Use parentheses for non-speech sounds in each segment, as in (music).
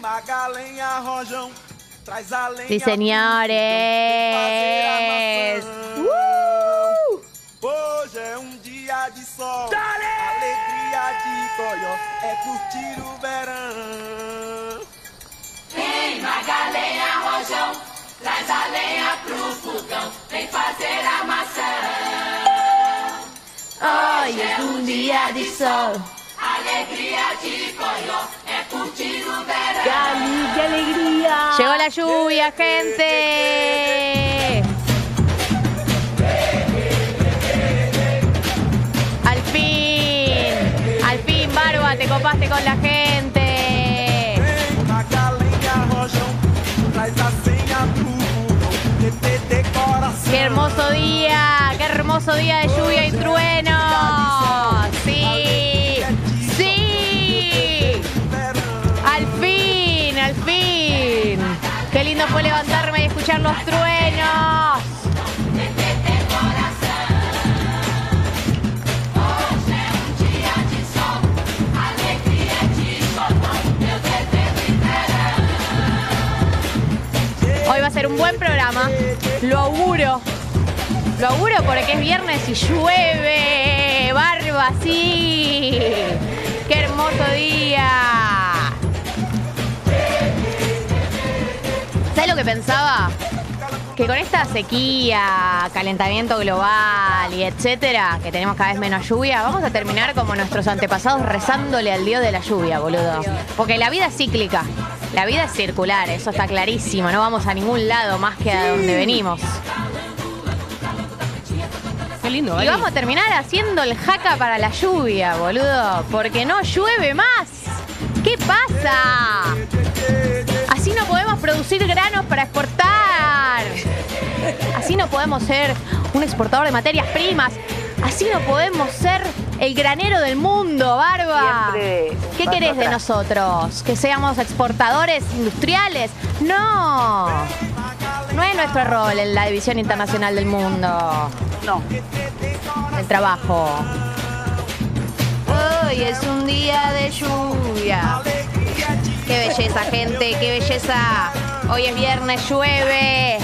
Magalenha, Rojão, traz a lenha. Sí, señores. Uh! Hoje é um dia de sol. Alegria de Coió é curtir o verão. Vem, Magalenha, Rojão, traz a lenha pro fogão, vem fazer a maçã. Hoy es un día de sol. Alegria de Coió é curtir o verão. ¡Cali, qué alegría! Llegó la lluvia, gente. Al fin, al fin, Barba, te copaste con la gente. Qué hermoso día, qué hermoso día de lluvia y trueno. Sí. Lindo fue levantarme y escuchar los truenos. Hoy va a ser un buen programa. Lo auguro. Lo auguro porque es viernes y llueve. Barba, sí. Qué hermoso día. ¿Sabes lo que pensaba? Que con esta sequía, calentamiento global y etcétera, que tenemos cada vez menos lluvia, vamos a terminar como nuestros antepasados rezándole al dios de la lluvia, boludo. Porque la vida es cíclica, la vida es circular, eso está clarísimo, no vamos a ningún lado más que a donde venimos. Qué lindo, Y vamos a terminar haciendo el jaca para la lluvia, boludo, porque no llueve más. ¿Qué pasa? No podemos producir granos para exportar. Así no podemos ser un exportador de materias primas. Así no podemos ser el granero del mundo, Barba. Siempre ¿Qué querés de nosotros? ¿Que seamos exportadores industriales? No. No es nuestro rol en la división internacional del mundo No. el trabajo. Hoy es un día de lluvia. Qué belleza, gente, qué belleza. Hoy es viernes, llueve.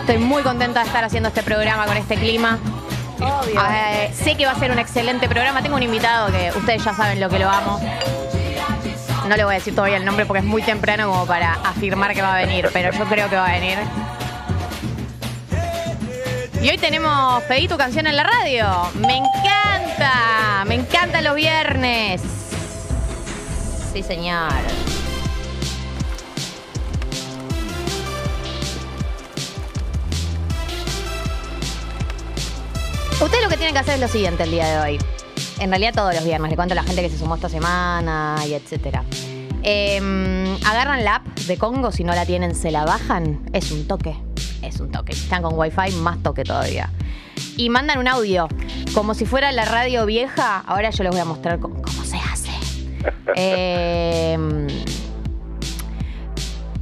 Estoy muy contenta de estar haciendo este programa con este clima. Obvio. Eh, sé que va a ser un excelente programa. Tengo un invitado que ustedes ya saben lo que lo amo. No le voy a decir todavía el nombre porque es muy temprano como para afirmar que va a venir, pero yo creo que va a venir. Y hoy tenemos Pedí tu canción en la radio. Me encanta, me encantan los viernes. Sí, señor. Ustedes lo que tienen que hacer es lo siguiente el día de hoy. En realidad todos los viernes, le cuento a la gente que se sumó esta semana y etcétera. Em, agarran la app de Congo, si no la tienen, se la bajan. Es un toque, es un toque. Si están con wifi, más toque todavía. Y mandan un audio, como si fuera la radio vieja. Ahora yo les voy a mostrar cómo. Em,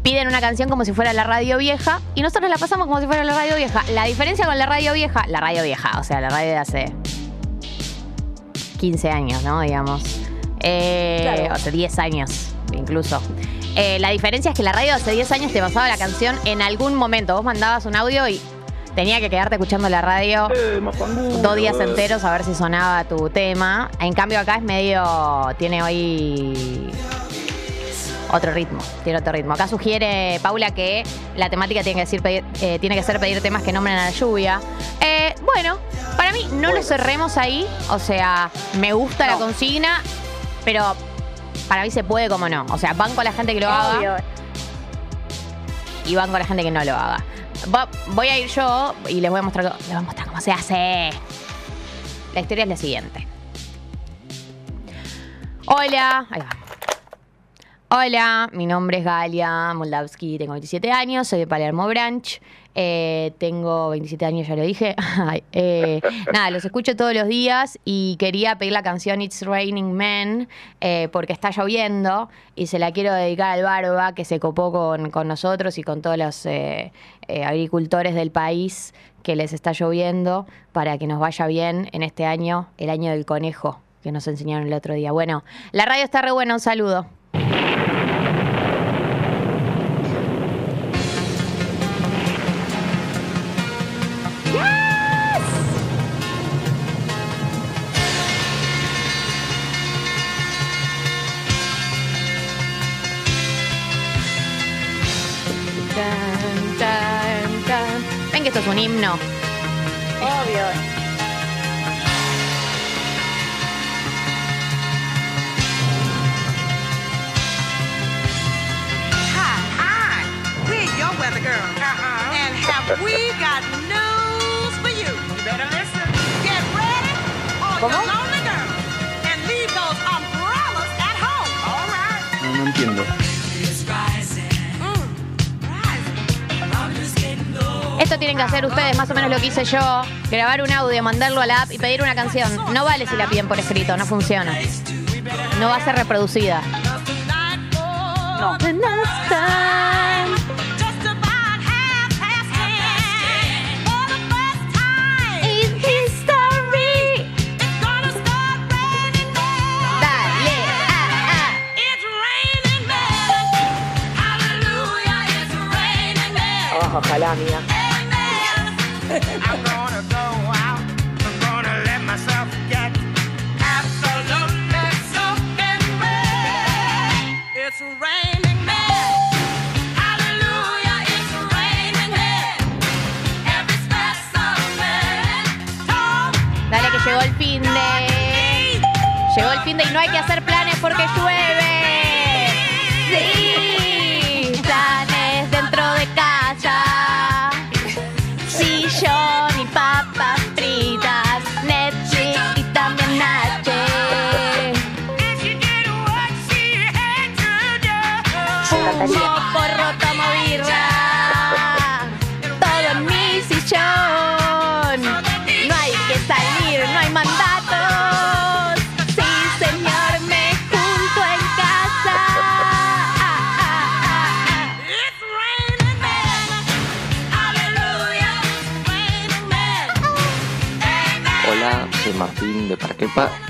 piden una canción como si fuera la radio vieja y nosotros la pasamos como si fuera la radio vieja. La diferencia con la radio vieja, la radio vieja, o sea, la radio de hace 15 años, ¿no? Digamos. Eh, Claro. O sea, 10 años, incluso. Eh, la diferencia es que la radio de hace 10 años te pasaba la canción en algún momento. Vos mandabas un audio y tenía que quedarte escuchando la radio dos días enteros a ver si sonaba tu tema. En cambio acá es medio, tiene hoy otro ritmo, tiene otro ritmo. Acá sugiere Paula que la temática tiene que, decir pedir- eh, tiene que ser pedir temas que nombren a la lluvia. Eh, bueno, para mí no lo cerremos ahí, o sea, me gusta la consigna, pero para mí se puede como no. O sea, van con la gente que lo haga y van con la gente que no lo haga. Voy a ir yo y les voy a mostrar, les voy a mostrar cómo se hace. La historia es la siguiente. Hola. Ahí va. Hola, mi nombre es Galia Moldavsky, tengo 27 años, soy de Palermo Branch, eh, tengo 27 años, ya lo dije. (laughs) Eh, nada, los escucho todos los días y quería pedir la canción It's Raining Men eh, porque está lloviendo y se la quiero dedicar al Barba que se copó con, nosotros y con todos los agricultores del país que les está lloviendo para que nos vaya bien en este año, el año del conejo que nos enseñaron el otro día. Bueno, la radio está re buena, un saludo. Un himno. Obvio. Hi, hi. We're weather girl. Uh-huh. And have we got news for you? You better listen. Get ready on ¿Cómo? your lonely girl. And leave those umbrellas at home. All right. No, no entiendo. Esto tienen que hacer ustedes más o menos lo que hice yo. Grabar un audio, mandarlo a la app y pedir una canción. No vale si la piden por escrito, no funciona. No va a ser reproducida. No. Ojalá, amiga. Dale que llegó el fin de. Llegó el fin de y no hay que hacer planes porque llueve.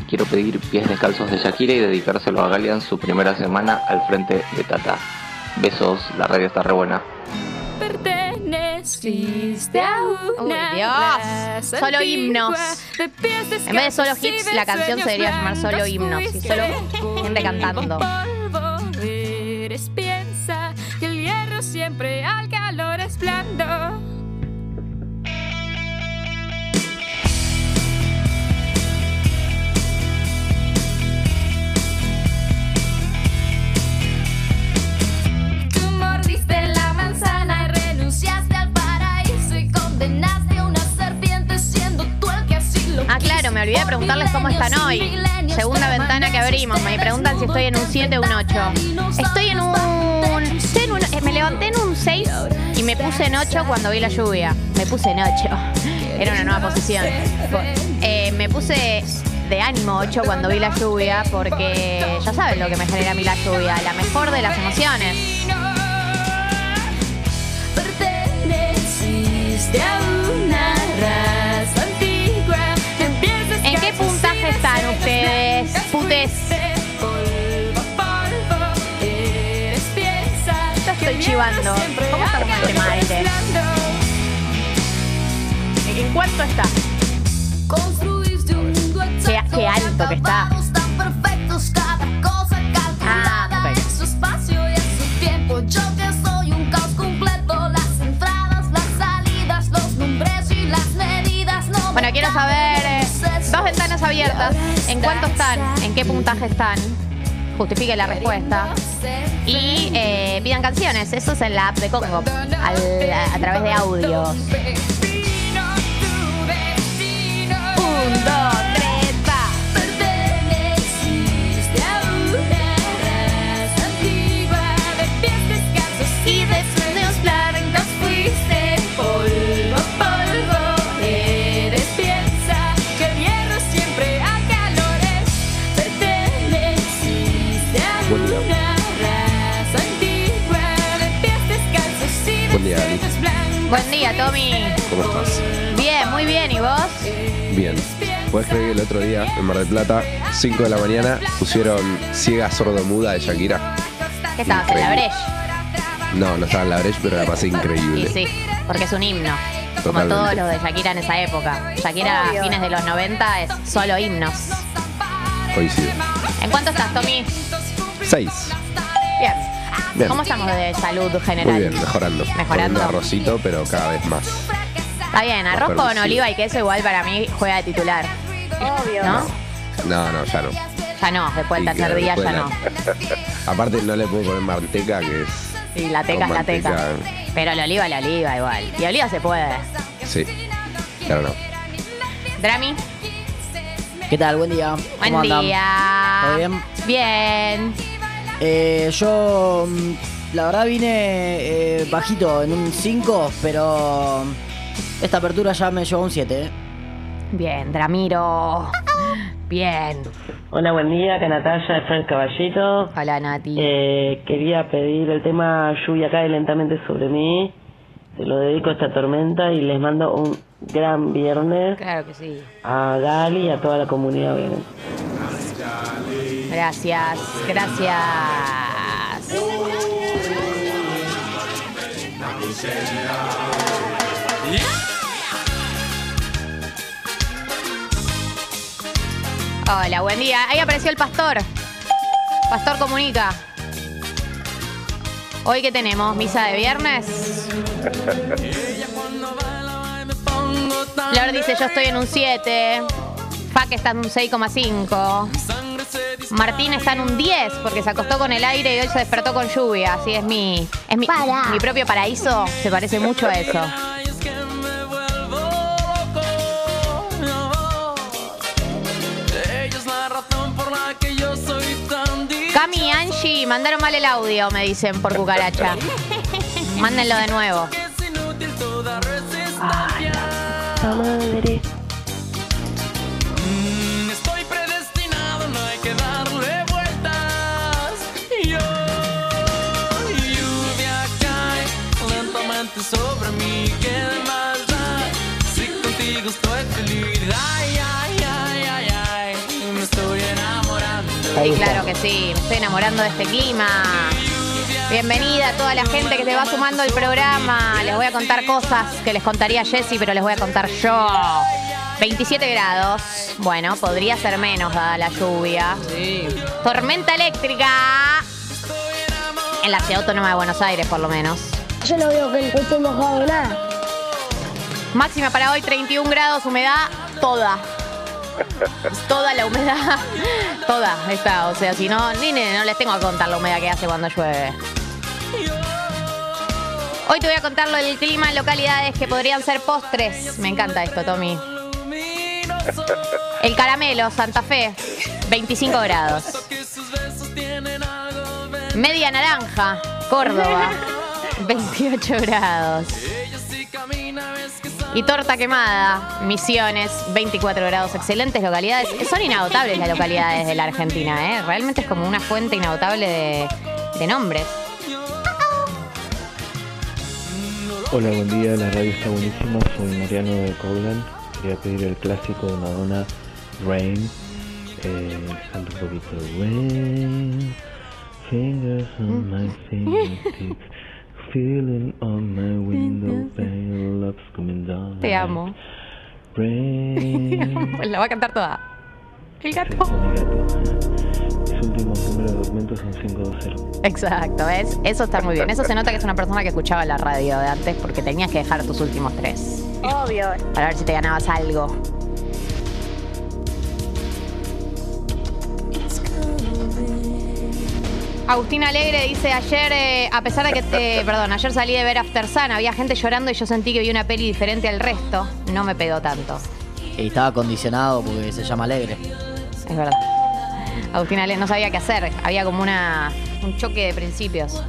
Quiero pedir pies descalzos de Shakira y dedicárselo a Galean su primera semana al frente de Tata. Besos, la radio está re buena. Perteneciste a Uy, una Dios. raza Solo himnos. de pies En vez de solo hits, la canción se debería llamar solo himnos y solo gente (laughs) cantando. Me olvidé de preguntarles cómo están hoy. Segunda ventana que abrimos. Me preguntan si estoy en un 7 o un 8. Estoy en un. estoy en un- eh, me levanté en un 6 y me puse en 8 cuando vi la lluvia. Me puse en 8. (laughs) Era una nueva posición. Eh, me puse de ánimo 8 cuando vi la lluvia porque ya saben lo que me genera a mí la lluvia. La mejor de las emociones. Están ustedes, putes? Yo estoy chivando. ¿Cómo está este? ¿En cuánto está? Construiste un mundo Qué- qué alto que está. Ah, ok. en su espacio y en su tiempo. Yo que soy un caos completo, las entradas, las salidas, los nombres y las medidas. No Bueno, quiero saber abiertas. ¿En cuánto están? ¿En qué puntaje están? Justifique la respuesta. Y eh, pidan canciones. Eso es en la app de Congo. al- a través de audios. Un, dos, día. Buen día, Tommy. ¿Cómo estás? Bien, muy bien. ¿Y vos? Bien. ¿Puedes creer que el otro día, en Mar del Plata, 5 de la mañana, pusieron Ciega Sordo Muda de Shakira? ¿Qué estabas en la brecha? No, no estaba en la brecha, pero la pasé Y increíble. sí, porque es un himno. Como todos los de Shakira en esa época. Shakira a fines de los 90 es solo himnos. Coincido. ¿En cuánto estás, Tommy? 6. Bien. Bien. ¿Cómo estamos de salud general? Muy bien, mejorando. Mejorando. Con un arrocito, pero cada vez más. Está bien, arroz con permisivo. oliva y queso igual para mí juega de titular. Obvio. ¿No? No, no, ya no. Ya no, después del tercer día después ya la- no. (laughs) Aparte no le puedo poner manteca, que es... Sí, la teca es Con la teca. manteca. Pero la oliva, la oliva igual. Y oliva se puede. Sí. Claro, no. Drami, ¿Qué tal? Buen día. buen ¿Cómo andan? día. ¿Todo bien? Bien. Eh, yo, mm, la verdad, vine eh, bajito en un 5, pero esta apertura ya me llevó a un 7. ¿eh? Bien, Dramiro. Bien. Hola, buen día, acá Natalia de Frank Caballito. Hola, Nati. Eh, quería pedir el tema Lluvia cae lentamente sobre mí. Se lo dedico a esta tormenta y les mando un gran viernes Claro que sí. a Gali y a toda la comunidad. obviamente. Gracias, gracias. Hola, buen día. Ahí apareció el pastor. Pastor comunica. Hoy que tenemos misa de viernes. Flor dice yo estoy en un 7. Fac está en un 6,5. Martín está en un 10 porque se acostó con el aire y hoy se despertó con lluvia. Así es mi, es mi, mi propio paraíso. Se parece mucho a eso. Cami y Angie mandaron mal el audio, me dicen por cucaracha. Mándenlo de nuevo. madre. Sí, claro que sí. Me estoy enamorando de este clima. Bienvenida a toda la gente que se va sumando al programa. Les voy a contar cosas que les contaría Jessy, pero les voy a contar yo. 27 grados. Bueno, podría ser menos dada la lluvia. Tormenta eléctrica. En la ciudad autónoma de Buenos Aires, por lo menos. Yo no veo que esté mojado nada. Máxima para hoy 31 grados, humedad toda. Toda la humedad, toda está. O sea, si no, ni no les tengo que contar la humedad que hace cuando llueve. Hoy te voy a contar lo del clima en localidades que podrían ser postres. Me encanta esto, Tommy. El caramelo, Santa Fe, 25 grados. Media naranja, Córdoba, 28 grados. Y torta quemada, Misiones, 24 grados. Excelentes localidades. Son inagotables las localidades de la Argentina, ¿eh? Realmente es como una fuente inagotable de, de nombres. Hola, buen día, la radio está buenísima, soy Mariano de Coblan. Quería pedir el clásico de Madonna, Rain. Eh, un poquito Rain, fingers on my (laughs) fingertips, feeling on my window pane, love's coming down. Te amo. Rain. Pues (laughs) la voy a cantar toda. El gato. Mis últimos números de documentos son 520. Exacto, ¿ves? Eso está muy bien. Eso se nota que es una persona que escuchaba la radio de antes porque tenías que dejar tus últimos tres. Obvio. Para ver si te ganabas algo. Agustina Alegre dice ayer, eh, a pesar de que, te- (laughs) perdón, ayer salí de ver After Sun, había gente llorando y yo sentí que vi una peli diferente al resto. No me pegó tanto. Y estaba condicionado porque se llama Alegre. Es verdad. Agustina Alegre no sabía qué hacer. Había como una, un choque de principios.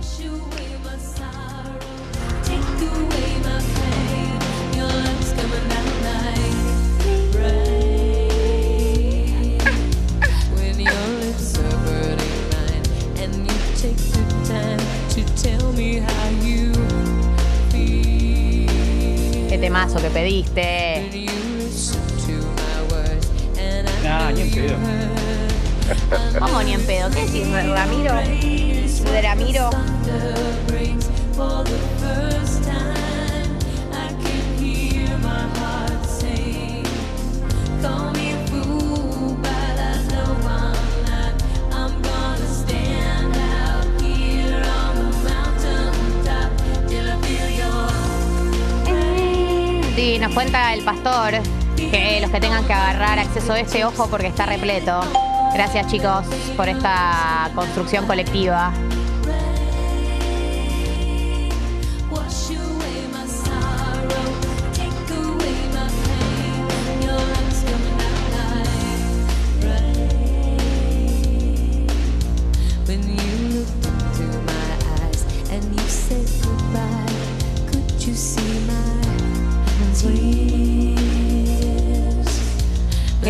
Qué temazo que pediste. When you listen to my words and I Ah, ni en pedo. ¿Cómo ni en pedo? ¿Qué decís, Ramiro? ¿De Ramiro? Your Divinos cuenta el pastor que los que tengan que agarrar acceso a este ojo porque está repleto. Gracias chicos por esta construcción colectiva.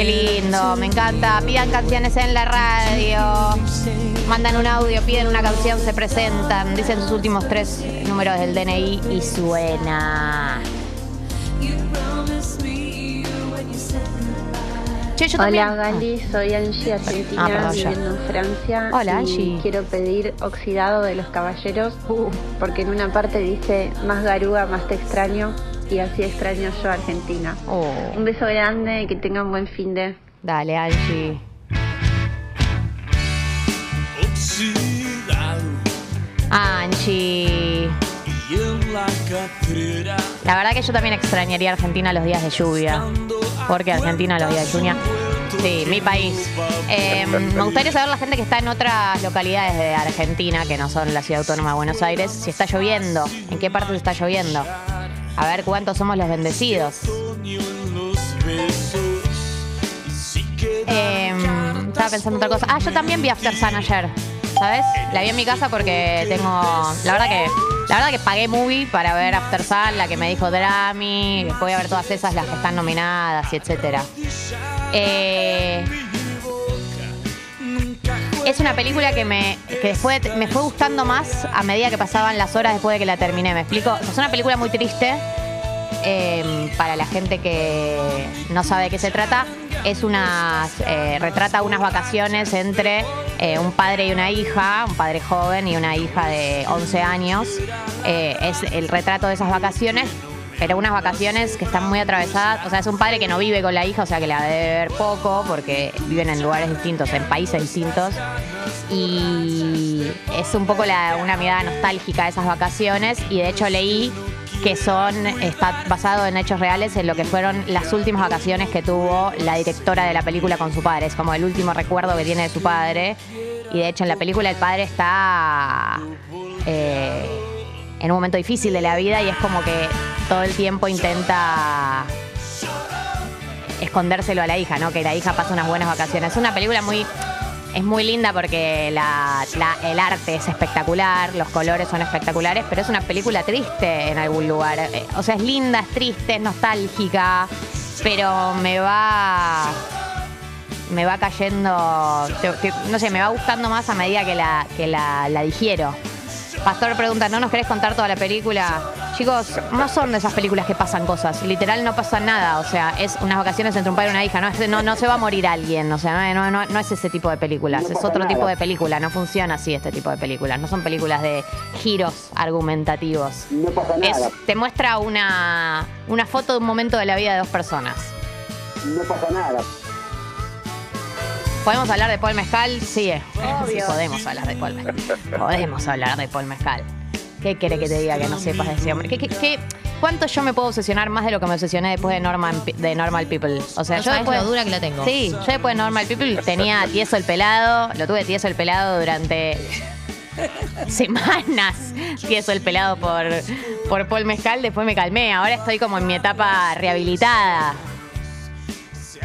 Lindo, me encanta. Pidan canciones en la radio. Mandan un audio, piden una canción, se presentan, dicen sus últimos tres números del DNI y suena. Che, yo Hola Gali, soy Angie Argentina, Ah, perdón, viviendo en Francia. Hola, y Angie. Quiero pedir Oxidado de los Caballeros, porque en una parte dice más garúa, más te extraño, y así extraño yo a Argentina. Oh, Un beso grande y que tengan buen fin de. dale, Angie. Angie. la verdad que yo también extrañaría Argentina los días de lluvia. Porque Argentina los días de lluvia. Sí, mi país. Eh, me gustaría saber la gente que está en otras localidades de Argentina, que no son la ciudad autónoma de Buenos Aires, si está lloviendo, en qué parte está lloviendo. A ver cuántos somos los bendecidos. Eh, estaba pensando en otra cosa. Ah, yo también vi After Sun ayer. ¿Sabes? La vi en mi casa porque tengo. La verdad que. La verdad que pagué movie para ver After Sun, la que me dijo Drami. Voy a ver todas esas, las que están nominadas y etcétera. Eh, es una película que me que después me fue gustando más a medida que pasaban las horas después de que la terminé. ¿Me explico? Es una película muy triste eh, para la gente que no sabe de qué se trata. Es una eh, retrata unas vacaciones entre eh, un padre y una hija, un padre joven y una hija de 11 años. Eh, es el retrato de esas vacaciones, pero unas vacaciones que están muy atravesadas. O sea, es un padre que no vive con la hija, o sea, que la debe ver poco porque viven en lugares distintos, en países distintos. Y es un poco una mirada nostálgica de esas vacaciones. Y de hecho leí que son, está basado en hechos reales en lo que fueron las últimas vacaciones que tuvo la directora de la película con su padre. Es como el último recuerdo que tiene de su padre. Y de hecho en la película el padre está eh, en un momento difícil de la vida y es como que todo el tiempo intenta escondérselo a la hija, ¿no? Que la hija pasa unas buenas vacaciones. Es una película muy. Es muy linda porque la- el arte es espectacular, los colores son espectaculares, pero es una película triste en algún lugar. Eh, O sea, es linda, es triste, es nostálgica, pero me va. Me va cayendo. no sé, me va gustando más a medida que la, que la, la digiero. Pastor pregunta, ¿no nos querés contar toda la película? Chicos, no son de esas películas que pasan cosas. Literal no pasa nada. O sea, es unas vacaciones entre un padre y una hija. No, Es- no, no se va a morir alguien. O sea, no, no- no es ese tipo de películas. es otro tipo de película. No funciona así este tipo de películas. No son películas de giros argumentativos. No pasa Es- nada. te muestra una, una foto de un momento de la vida de dos personas. No pasa nada. ¿Podemos hablar de Paul Mezcal? Sí, eh. sí, podemos hablar de Paul Mezcal. Podemos hablar de Paul Mezcal. ¿Qué quiere que te diga que no sepas de ese hombre? ¿Qué, qué, qué- cuánto yo me puedo obsesionar más de lo que me obsesioné después de Normal, de Normal People? O sea, No yo después, lo dura que la tengo. Sí, yo después de Normal People tenía tieso el pelado, lo tuve tieso el pelado durante semanas. Tieso el pelado por, por Paul Mezcal, después me calmé. Ahora estoy como en mi etapa rehabilitada.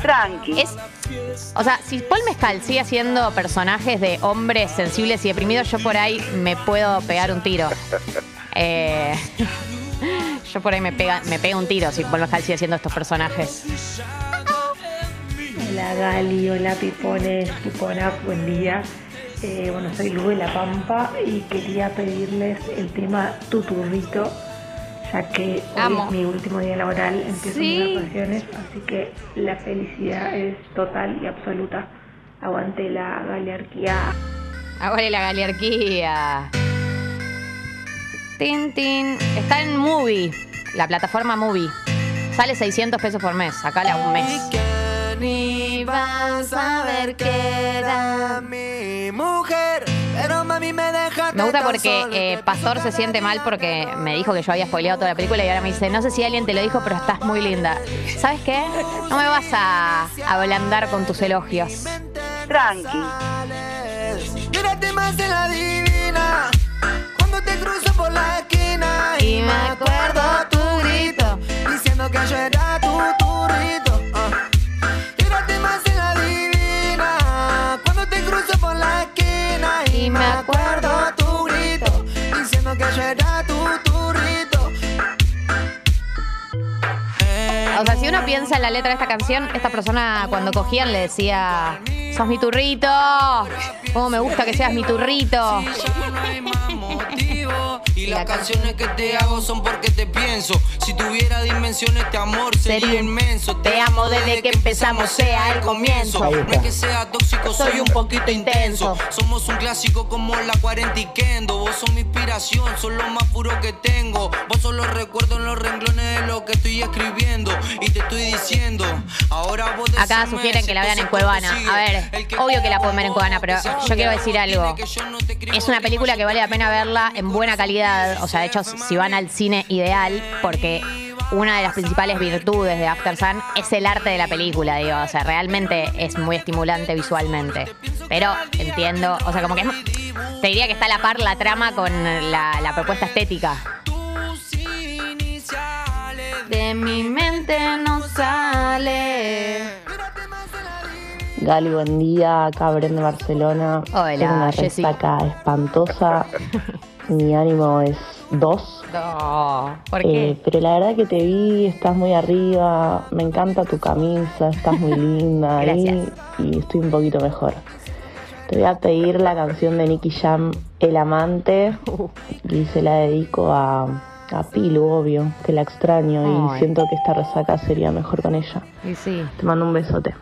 Tranqui. Es, o sea, si Paul Mezcal sigue haciendo personajes de hombres sensibles y deprimidos, yo por ahí me puedo pegar un tiro. (laughs) Eh, (laughs) yo por ahí me pega, me pega un tiro si Paul Mezcal sigue haciendo estos personajes. Hola Gali, hola Pipones, Pipona, buen día. Eh, bueno, soy Lu de La Pampa y quería pedirles el tema Tuturrito, ya que hoy Amo. es mi último día laboral, empiezo Sí. mis vacaciones, así que la felicidad es total y absoluta. Aguante la galearquía. Ahora la galearquía. Tin, tin. Está en Movie, la plataforma Movie. Sale 600 pesos por mes, acá la un mes. Ni vas a ver que era mi mujer me deja Me gusta porque eh, Pastor se siente mal porque me dijo que yo había spoileado toda la película y ahora me dice, no sé si alguien te lo dijo, pero estás muy linda. ¿Sabes qué? No me vas a ablandar con tus elogios. Tranqui. Mírate más la divina. Cuando te cruzo por la esquina y me acuerdo tu grito diciendo que yo era tu turrito. Y me acuerdo tu grito diciendo que yo era tu turrito. O sea, si uno piensa en la letra de esta canción, esta persona cuando cogían le decía, sos mi turrito, cómo me gusta que seas mi turrito. Y las canciones que te hago son porque te pienso. Si tuviera dimensiones, este amor sería, Sería- inmenso. Te amo desde que empezamos, sea el comienzo. No es que sea tóxico, soy un poquito intenso. Somos un clásico como la 40 y Kendo. Vos sos mi inspiración, sos lo más puro que tengo. Vos sos los recuerdos en los renglones de lo que estoy escribiendo. Y te estoy diciendo, ahora vos Acá sugieren que la vean en Cuevana. A ver, obvio que la pueden ver en Cuevana, pero yo quiero decir algo. Es una película que vale la pena verla en buena calidad. O sea, de hecho, si van al cine ideal, porque una de las principales virtudes de After Sun es el arte de la película, digo. O sea, realmente es muy estimulante visualmente. Pero entiendo, o sea, como que es- te diría que está a la par la trama con la, la propuesta estética. De mi mente no sale. Gali, buen día. Acá Bren de Barcelona. Hola, Tengo una Jessy. resaca espantosa. (laughs) Mi ánimo es dos. No, ¿por Eh, qué? pero la verdad que te vi, estás muy arriba. Me encanta tu camisa, estás muy (laughs) linda. ahí, y estoy un poquito mejor. Te voy a pedir la canción de Nicky Jam, El Amante. Y se la dedico a, a Pilu, obvio, que la extraño. Ay. Y siento que esta resaca sería mejor con ella. Y sí. Te mando un besote.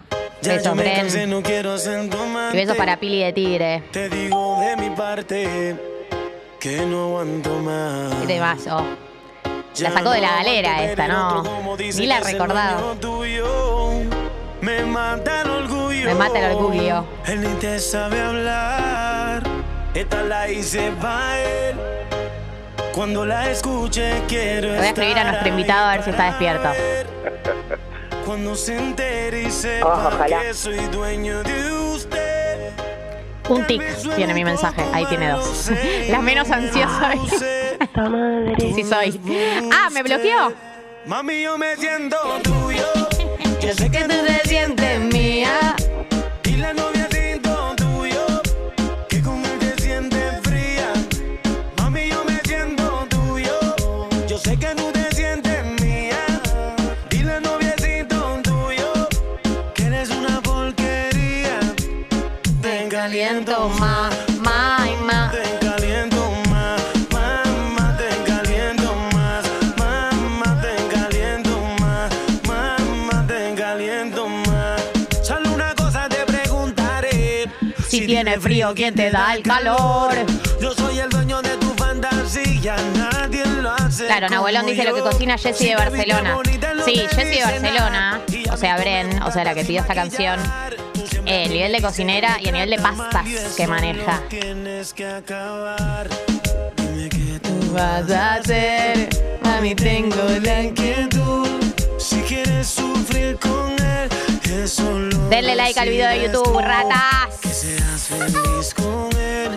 Beso, Bren. no quiero ser tu amante. Y beso para Pili de Tigre. Te digo de mi parte que no aguanto más. Qué temazo. La sacó de la galera esta, ¿no? Ni la recordaba. Me mata el orgullo. Me mata el orgullo. Él ni te sabe hablar. Esta la hice pa' él. Cuando la escuche quiero voy a escribir a nuestro invitado a ver si está despierto. Cuando se entere y sepa Ojalá. que soy dueño de usted. Un tic tiene mi mensaje. Ahí tiene dos. (laughs) La menos ansiosa. Sí soy. Ah, ¿me bloqueó? Mami, yo me siento tuyo. (laughs) Yo sé que tú te sientes mía. Y la novia siento tuyo. Que con él te sientes fría. Mami, yo me siento tuyo. Yo sé que no caliento más. Ma, y ma. Te caliento más, mamá, te caliento más, mamá, te caliento más, mamá, te caliento más. Solo una cosa te preguntaré. Si tiene frío, ¿quién te da el calor? Yo soy el dueño de tu fantasía, nadie lo hace. Claro, Nahuelón dice lo que cocina Jessie de Barcelona. Sí, Jessie de Barcelona, o sea, Bren, o sea, la que pidió esta canción, el nivel de cocinera y el nivel de pastas que maneja. Vas a hacer, mami, tengo la inquietud. Si quieres sufrir con él, eso lo Denle like al video de YouTube, ratas. seas feliz con él.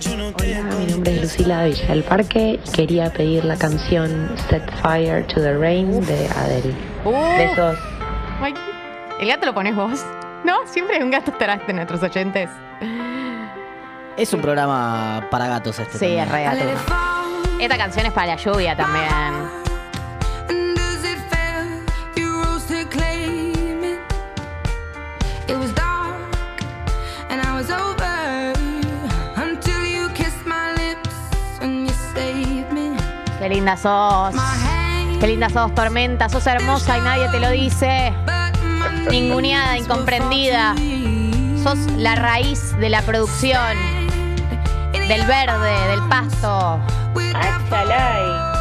Yo no te Hola, mi nombre es Lucila de Villa del Parque y quería pedir la canción Set Fire to the Rain de Adele. Uh. Besos. Ay, ¿El gato lo pones vos? No, siempre hay un gato atrás de nuestros oyentes. Es un programa para gatos este. Sí, también. es re gato. Esta canción es para la lluvia también. Qué linda sos. Qué linda sos, Tormenta. Sos hermosa y nadie te lo dice. Ninguneada, incomprendida. Sos la raíz de la producción. Del verde, del pasto. Fall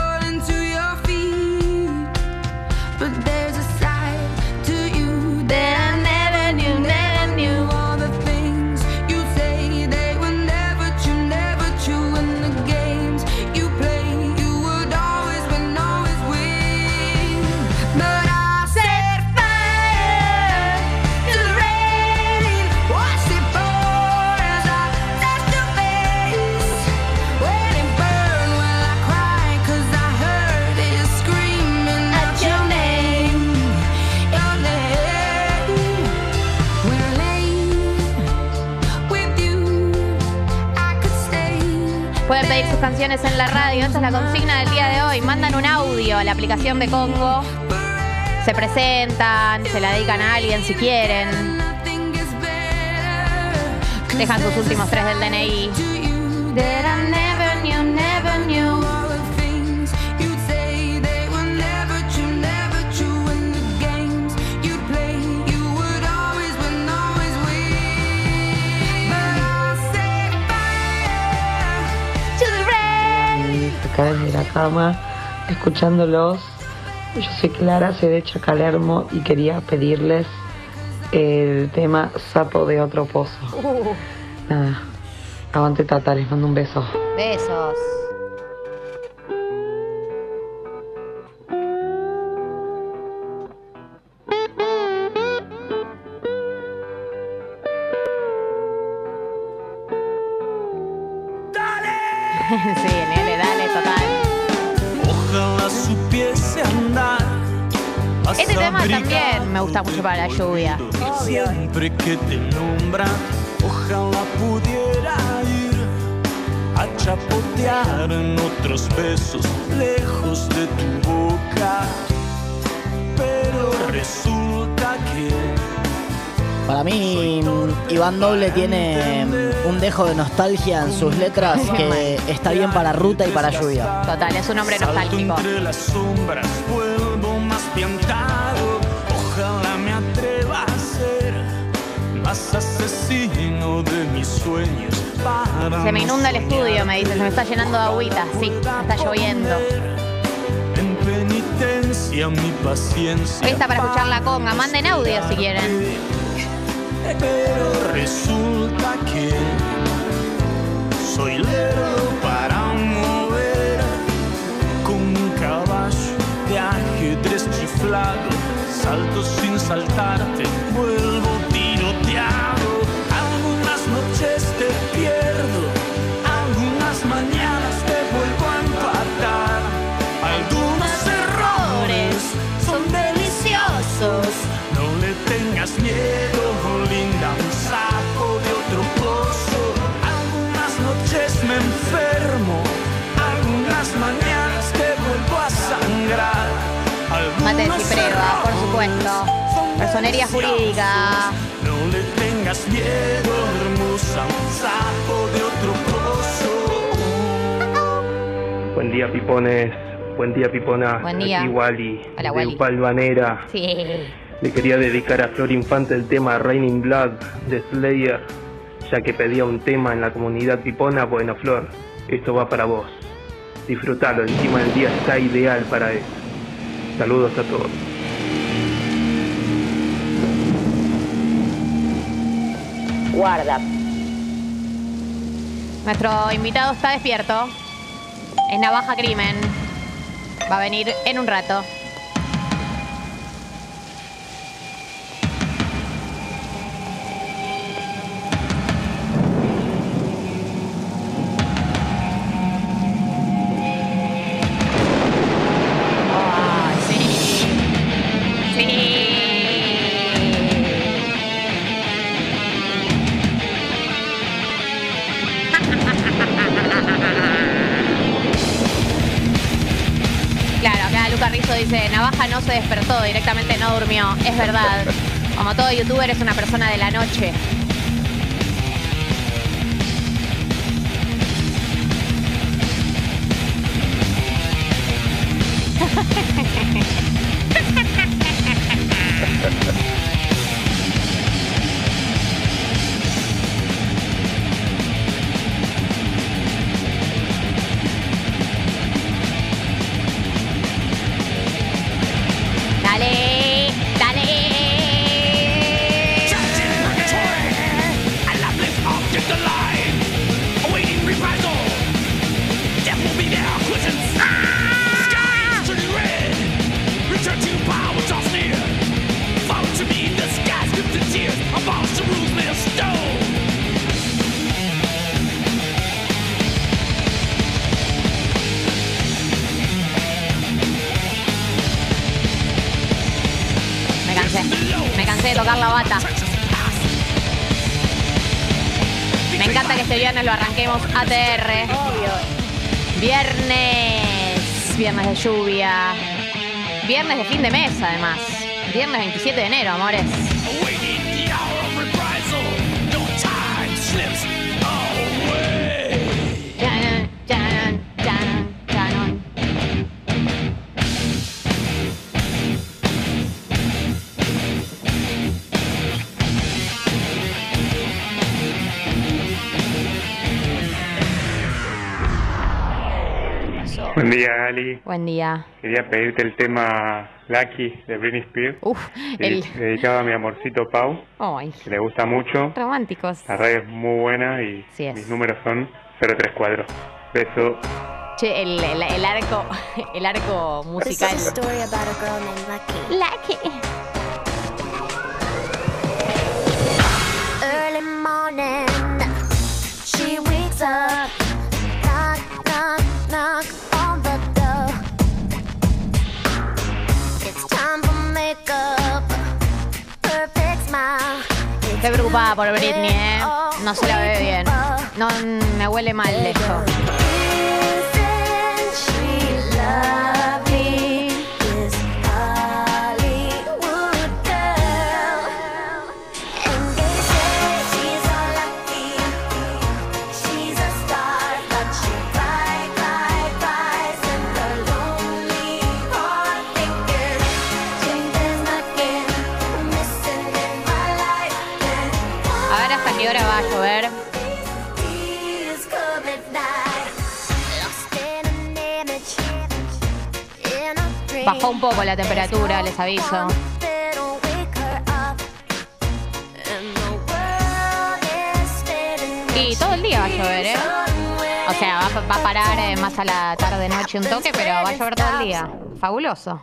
en la radio. Esa es la consigna del día de hoy. Mandan un audio a la aplicación de Congo. Se presentan, se la dedican a alguien si quieren. Dejan sus últimos tres del DNI. Acá desde la cama, escuchándolos. Yo soy Clara, soy de Chacalermo y quería pedirles el tema Sapo de otro pozo. Nada, aguante Tata, les mando un beso. Besos. (laughs) sí, Este tema también me gusta mucho para la lluvia. Siempre que te nombran, ojalá pudiera ir a chapotear en otros besos lejos de tu boca. Pero resulta que Para mí, Iván Doble tiene un dejo de nostalgia en sus letras que está bien para ruta y para lluvia. Total, es un hombre nostálgico. entre las sombras, piantado. Ojalá me atreva a ser más asesino de mis sueños. Para Se me inunda el estudio, me dice. Se me está llenando de agüita. Sí, está lloviendo. En penitencia mi paciencia. Está para escuchar la conga. Manden audio si quieren. Pero resulta que soy lerdo para Salto sin saltarte, vuelvo Cipreva, por supuesto. Personería jurídica. No le tengas miedo, hermosa, un sapo de otro pozo. Buen día, pipones. Buen día, pipona. Buen día. Aquí Wally, Hola, de Wally. Sí. Le quería dedicar a Flor Infante el tema Raining Blood de Slayer, ya que pedía un tema en la comunidad pipona. Bueno, Flor, esto va para vos. Disfrutalo, encima el día está ideal para eso. Saludos a todos. Guarda. Nuestro invitado está despierto. Es Navaja Crimen. Va a venir en un rato. Se despertó, directamente no durmió. Es verdad. Como todo youtuber es una persona de la noche. ATR. Viernes, viernes de lluvia. Viernes de fin de mes, además. Viernes 27 de enero, amores. Buen día, Gali. Buen día. Quería pedirte el tema Lucky de Britney Spears. Uf, el- dedicado a mi amorcito Pau, Ay, que le gusta mucho. románticos. La radio es muy buena y Sí mis números son 034. Beso. Che, el, el- el arco, (laughs) el arco musical. Lucky. Early morning, she wakes up, knock, knock, Estoy preocupada por Britney, ¿eh? No se la ve bien. No, me huele mal esto. Bajó un poco la temperatura, les aviso. Y todo el día va a llover, ¿eh? O sea, va, va a parar eh, más a la tarde, noche un toque, pero va a llover todo el día. Fabuloso.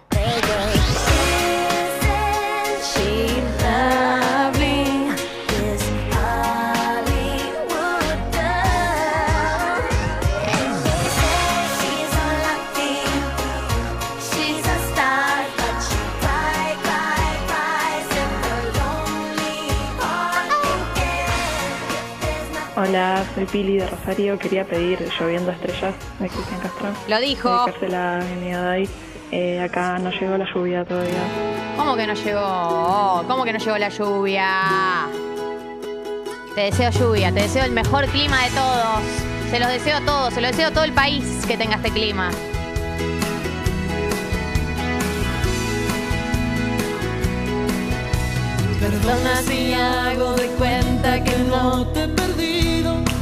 Hola, soy Pili de Rosario. Quería pedir Lloviendo Estrellas de Cristian Castro. Lo dijo. Dedicársela a mi amiga Dai. Eh, acá no llegó la lluvia todavía. ¿Cómo que no llegó? ¿Cómo que no llegó la lluvia? Te deseo lluvia, te deseo el mejor clima de todos. Se los deseo a todos, se lo deseo a todo el país que tenga este clima. Perdona si hago de cuenta que no te perdido.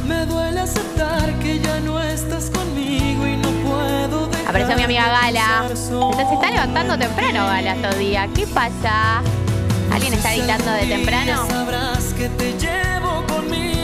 Me duele aceptar que ya no estás conmigo y no puedo dejar Apareció mi amiga Gala. de Se está, levantando temprano Gala todo día. ¿Qué pasa? ¿Alguien está editando de temprano? Sabrás que te llevo conmigo.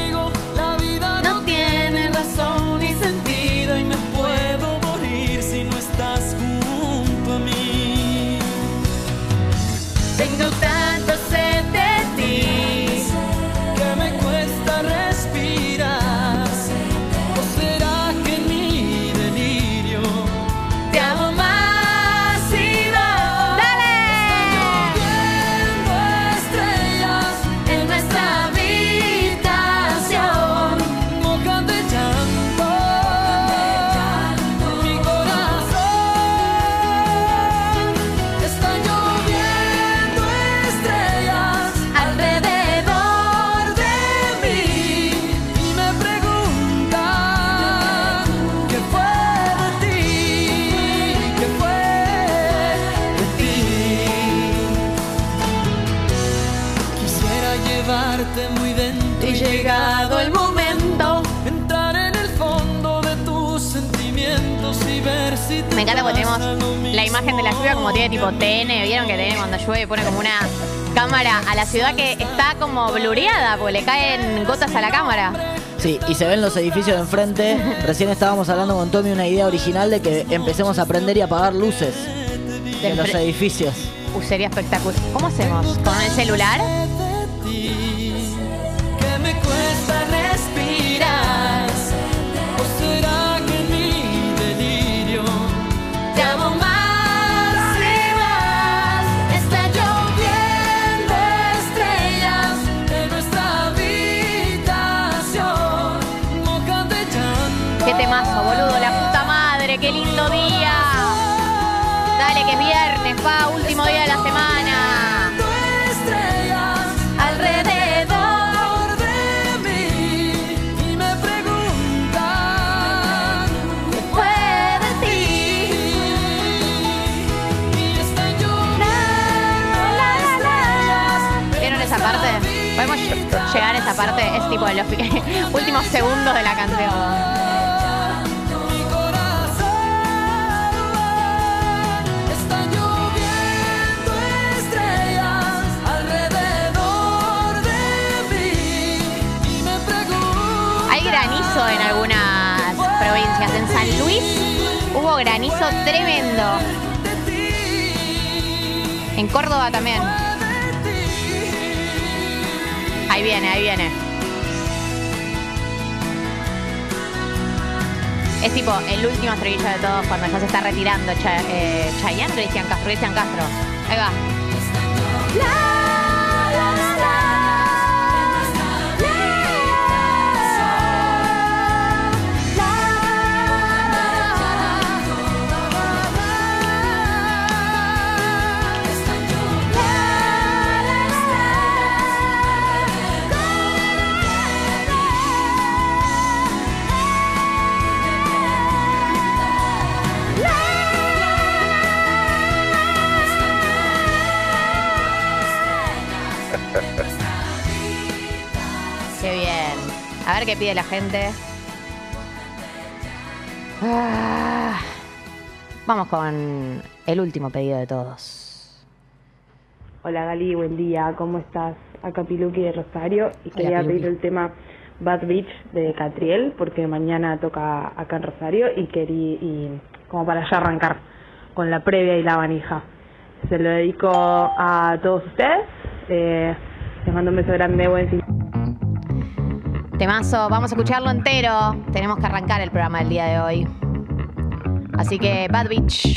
Lluvia como tiene tipo TN. ¿Vieron que TN cuando llueve pone como una cámara a la ciudad que está como blureada porque le caen gotas a la cámara? Sí, y se ven los edificios de enfrente. (laughs) Recién estábamos hablando con Tommy una idea original de que empecemos a prender y apagar luces de los edificios. Uh, sería espectacular. ¿Cómo hacemos? ¿Con el celular? Es tipo de los (laughs) últimos segundos de la canción. Hay granizo en algunas provincias. En San Luis hubo granizo tremendo. En Córdoba también. Ahí viene, ahí viene. Es tipo el último estribillo de todos cuando ya se está retirando Cha- eh, Chayanne Cristian Castro. Cristian Castro. Ahí va. A ver qué pide la gente. Ah. Vamos con el último pedido de todos. Hola Gali, buen día, ¿cómo estás? Acá Piluki de Rosario y quería Piluki. pedir el tema Bad Beach de Catriel porque mañana toca acá en Rosario y querí y como para ya arrancar con la previa y la vanija. Se lo dedico a todos ustedes. Eh, les mando un beso grande, buen fin. Temazo, vamos a escucharlo entero. Tenemos que arrancar el programa del día de hoy. Así que, Bad Beach.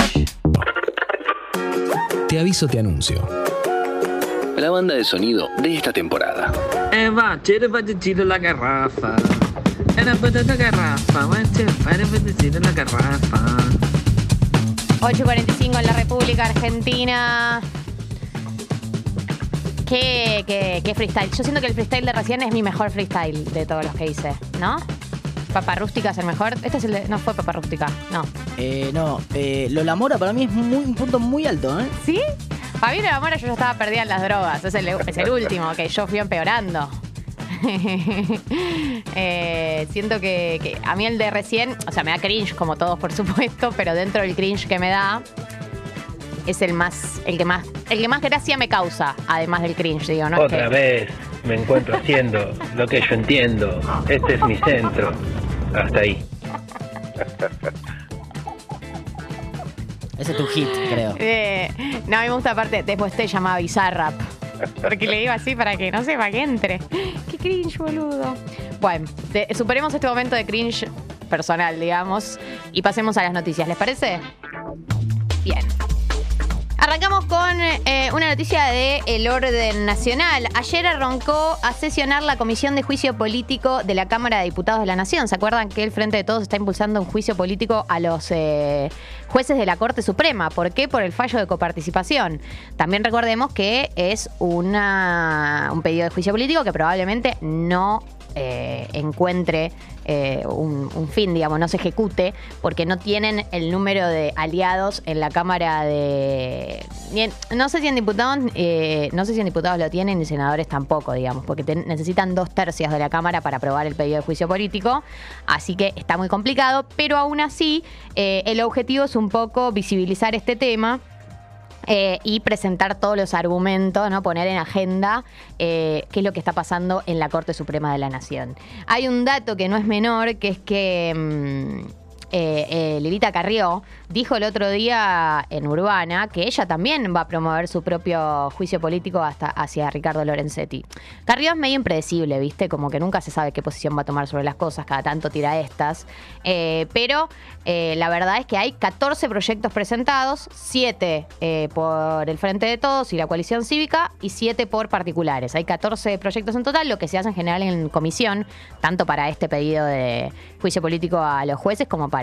Te aviso, te anuncio. La banda de sonido de esta temporada. Eva, quiere batido la garrafa. Era para la garrafa, batido la garrafa. 8.45 en la República Argentina. ¿Qué, qué, qué freestyle? Yo siento que el freestyle de recién es mi mejor freestyle de todos los que hice, ¿no? Papa Rústica es el mejor. Este es el de. No fue Papa Rústica, no. Eh, no, eh, Lola Mora para mí es muy, un punto muy alto, ¿eh? ¿Sí? Fabián Amora yo ya estaba perdida en las drogas. Es el, es el último, que yo fui empeorando. (laughs) Eh, siento que, que a mí el de recién, o sea, me da cringe como todos, por supuesto, pero dentro del cringe que me da es el más, el que más, el que más gracia me causa, además del cringe, digo, ¿no? Es Otra que- vez me encuentro haciendo lo que yo entiendo. Este es mi centro. Hasta ahí. Ese es tu hit, creo. Eh, no, a mí me gusta aparte, después te llamaba Bizarrap. Porque le digo así para que no se para que entre. Qué cringe, boludo. Bueno, te- superemos este momento de cringe personal, digamos, y pasemos a las noticias. ¿Les parece? Bien. Arrancamos con eh, una noticia de El Orden Nacional. Ayer arrancó a sesionar la Comisión de Juicio Político de la Cámara de Diputados de la Nación. ¿Se acuerdan que el Frente de Todos está impulsando un juicio político a los eh, jueces de la Corte Suprema? ¿Por qué? Por el fallo de coparticipación. También recordemos que es un pedido de juicio político que probablemente no eh, encuentre eh, un, fin, digamos, no se ejecute, porque no tienen el número de aliados en la Cámara de... no sé si en diputados, eh, no sé si en diputados lo tienen, ni senadores tampoco, digamos, porque necesitan dos tercios de la Cámara para aprobar el pedido de juicio político, así que está muy complicado, pero aún así el objetivo es un poco visibilizar este tema. Eh, y presentar todos los argumentos, ¿no? poner en agenda eh, qué es lo que está pasando en la Corte Suprema de la Nación. Hay un dato que no es menor, que es que mm, eh, eh, Lilita Carrió dijo el otro día en Urbana que ella también va a promover su propio juicio político hasta hacia Ricardo Lorenzetti. Carrió es medio impredecible, ¿viste? Como que nunca se sabe qué posición va a tomar sobre las cosas, cada tanto tira estas. Eh, pero eh, la verdad es que hay 14 proyectos presentados, 7 eh, por el Frente de Todos y la coalición cívica y 7 por particulares. Hay 14 proyectos en total, lo que se hace en general en comisión, tanto para este pedido de juicio político a los jueces como para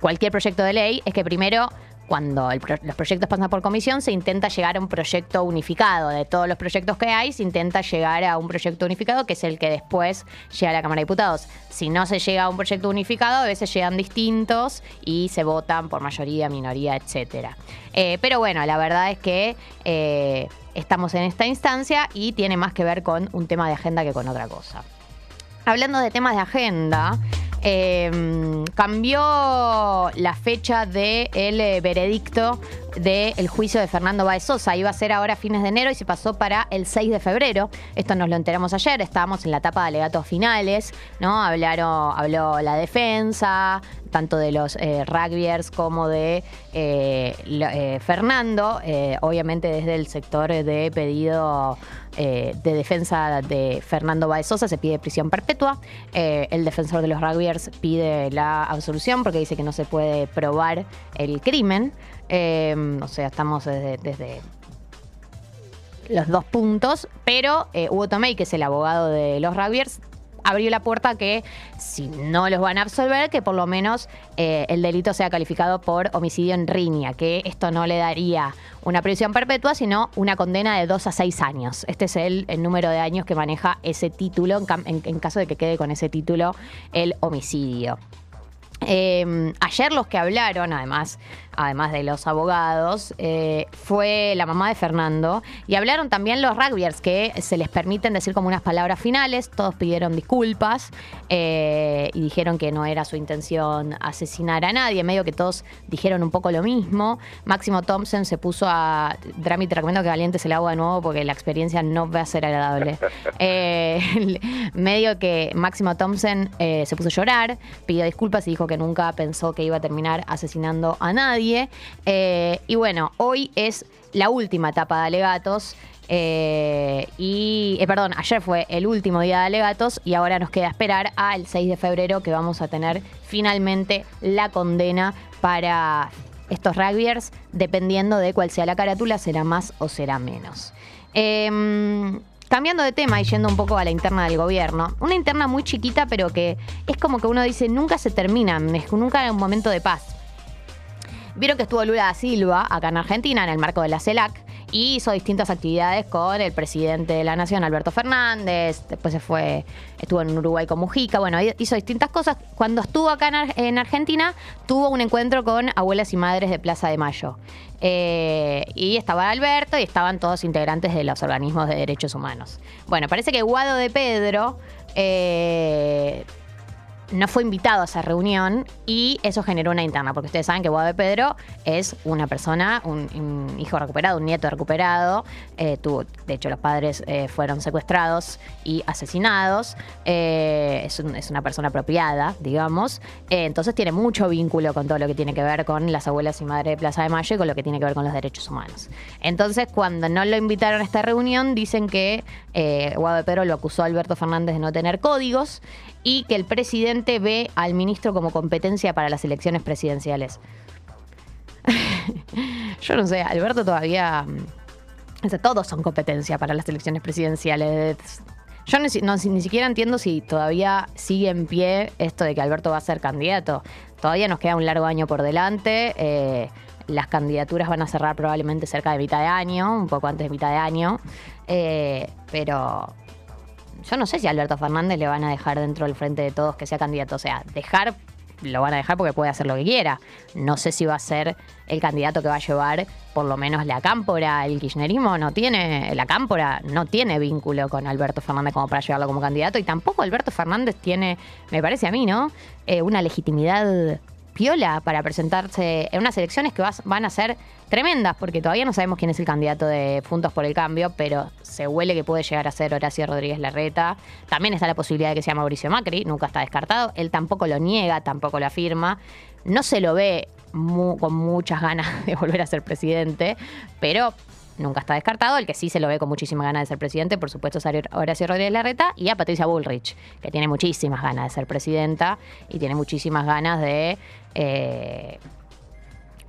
cualquier proyecto de ley es que primero cuando los proyectos pasan por comisión, se intenta llegar a un proyecto unificado. De todos los proyectos que hay, se intenta llegar a un proyecto unificado que es el que después llega a la Cámara de Diputados. Si no se llega a un proyecto unificado, a veces llegan distintos y se votan por mayoría, minoría, etcétera. Eh, pero bueno, la verdad es que eh, estamos en esta instancia y tiene más que ver con un tema de agenda que con otra cosa. Hablando de temas de agenda, eh, cambió la fecha del veredicto del juicio de Fernando Baez Sosa. Iba a ser ahora fines de enero y se pasó para el 6 de febrero. Esto nos lo enteramos ayer, estábamos en la etapa de alegatos finales, ¿no? Hablaron, habló la defensa, tanto de los eh, rugbyers como de eh, eh, Fernando, eh, obviamente desde el sector de pedido de defensa de Fernando Baez Sosa se pide prisión perpetua. El defensor de los rugbyers pide la absolución porque dice que no se puede probar el crimen. Eh, o sea, estamos desde, los dos puntos, pero eh, Hugo Tomei, que es el abogado de los rugbyers, abrió la puerta que si no los van a absolver, que por lo menos eh, el delito sea calificado por homicidio en riña, que esto no le daría una prisión perpetua, sino una condena de dos a seis años. Este es el, número de años que maneja ese título en, caso de que quede con ese título el homicidio. Eh, ayer los que hablaron, además, además de los abogados, eh, fue la mamá de Fernando y hablaron también los rugbyers que se les permiten decir como unas palabras finales. Todos pidieron disculpas eh, y dijeron que no era su intención asesinar a nadie. Medio que todos dijeron un poco lo mismo. Máximo Thompson se puso a. Drami, te recomiendo que calientes el agua de nuevo porque la experiencia no va a ser agradable. (laughs) Eh, (laughs) medio que Máximo Thompson se puso a llorar, pidió disculpas y dijo que nunca pensó que iba a terminar asesinando a nadie. Eh, y bueno, hoy es la última etapa de alegatos. eh, y, eh, perdón, ayer fue el último día de alegatos y ahora nos queda esperar al 6 de febrero que vamos a tener finalmente la condena para estos rugbyers, dependiendo de cuál sea la carátula, será más o será menos. Em, cambiando de tema y yendo un poco a la interna del gobierno, una interna muy chiquita, pero que es como que uno dice, nunca se termina, nunca hay un momento de paz. Vieron que estuvo Lula da Silva acá en Argentina en el marco de la CELAC y hizo distintas actividades con el presidente de la Nación, Alberto Fernández. Después se fue, estuvo en Uruguay con Mujica. Bueno, hizo distintas cosas. Cuando estuvo acá en, Ar- en Argentina, tuvo un encuentro con abuelas y madres de Plaza de Mayo. Eh, y estaba Alberto y estaban todos integrantes de los organismos de derechos humanos. Bueno, parece que Guado de Pedro eh, no fue invitado a esa reunión y eso generó una interna, porque ustedes saben que Guado de Pedro es una persona, un, hijo recuperado, un nieto recuperado. eh, tuvo, de hecho, los padres eh, fueron secuestrados y asesinados. eh, es, un- es una persona apropiada, digamos. entonces tiene mucho vínculo con todo lo que tiene que ver con las abuelas y madres de Plaza de Mayo y con lo que tiene que ver con los derechos humanos. Entonces, cuando no lo invitaron a esta reunión, dicen que de Pedro lo acusó a Alberto Fernández de no tener códigos y que el presidente ve al ministro como competencia para las elecciones presidenciales. (laughs) Yo no sé, Alberto todavía... mm, o sea, todos son competencia para las elecciones presidenciales. Yo ni, no- ni siquiera entiendo si todavía sigue en pie esto de que Alberto va a ser candidato. Todavía nos queda un largo año por delante. eh, las candidaturas van a cerrar probablemente cerca de mitad de año, un poco antes de mitad de año. eh, pero yo no sé si Alberto Fernández le van a dejar dentro del frente de todos que sea candidato. O sea, dejar, lo van a dejar porque puede hacer lo que quiera. No sé si va a ser el candidato que va a llevar por lo menos la cámpora. El kirchnerismo no tiene, la cámpora no tiene vínculo con Alberto Fernández como para llevarlo como candidato. Y tampoco Alberto Fernández tiene, me parece a mí, ¿no? Eh, una legitimidad piola para presentarse en unas elecciones que van a ser tremendas, porque todavía no sabemos quién es el candidato de Juntos por el Cambio, pero se huele que puede llegar a ser Horacio Rodríguez Larreta. También está la posibilidad de que sea Mauricio Macri, nunca está descartado. Él tampoco lo niega, tampoco lo afirma. No se lo ve con muchas ganas (laughs) de volver a ser presidente, pero nunca está descartado. El que sí se lo ve con muchísimas ganas de ser presidente, por supuesto, es Horacio Rodríguez Larreta y a Patricia Bullrich, que tiene muchísimas ganas de ser presidenta y tiene muchísimas ganas de eh,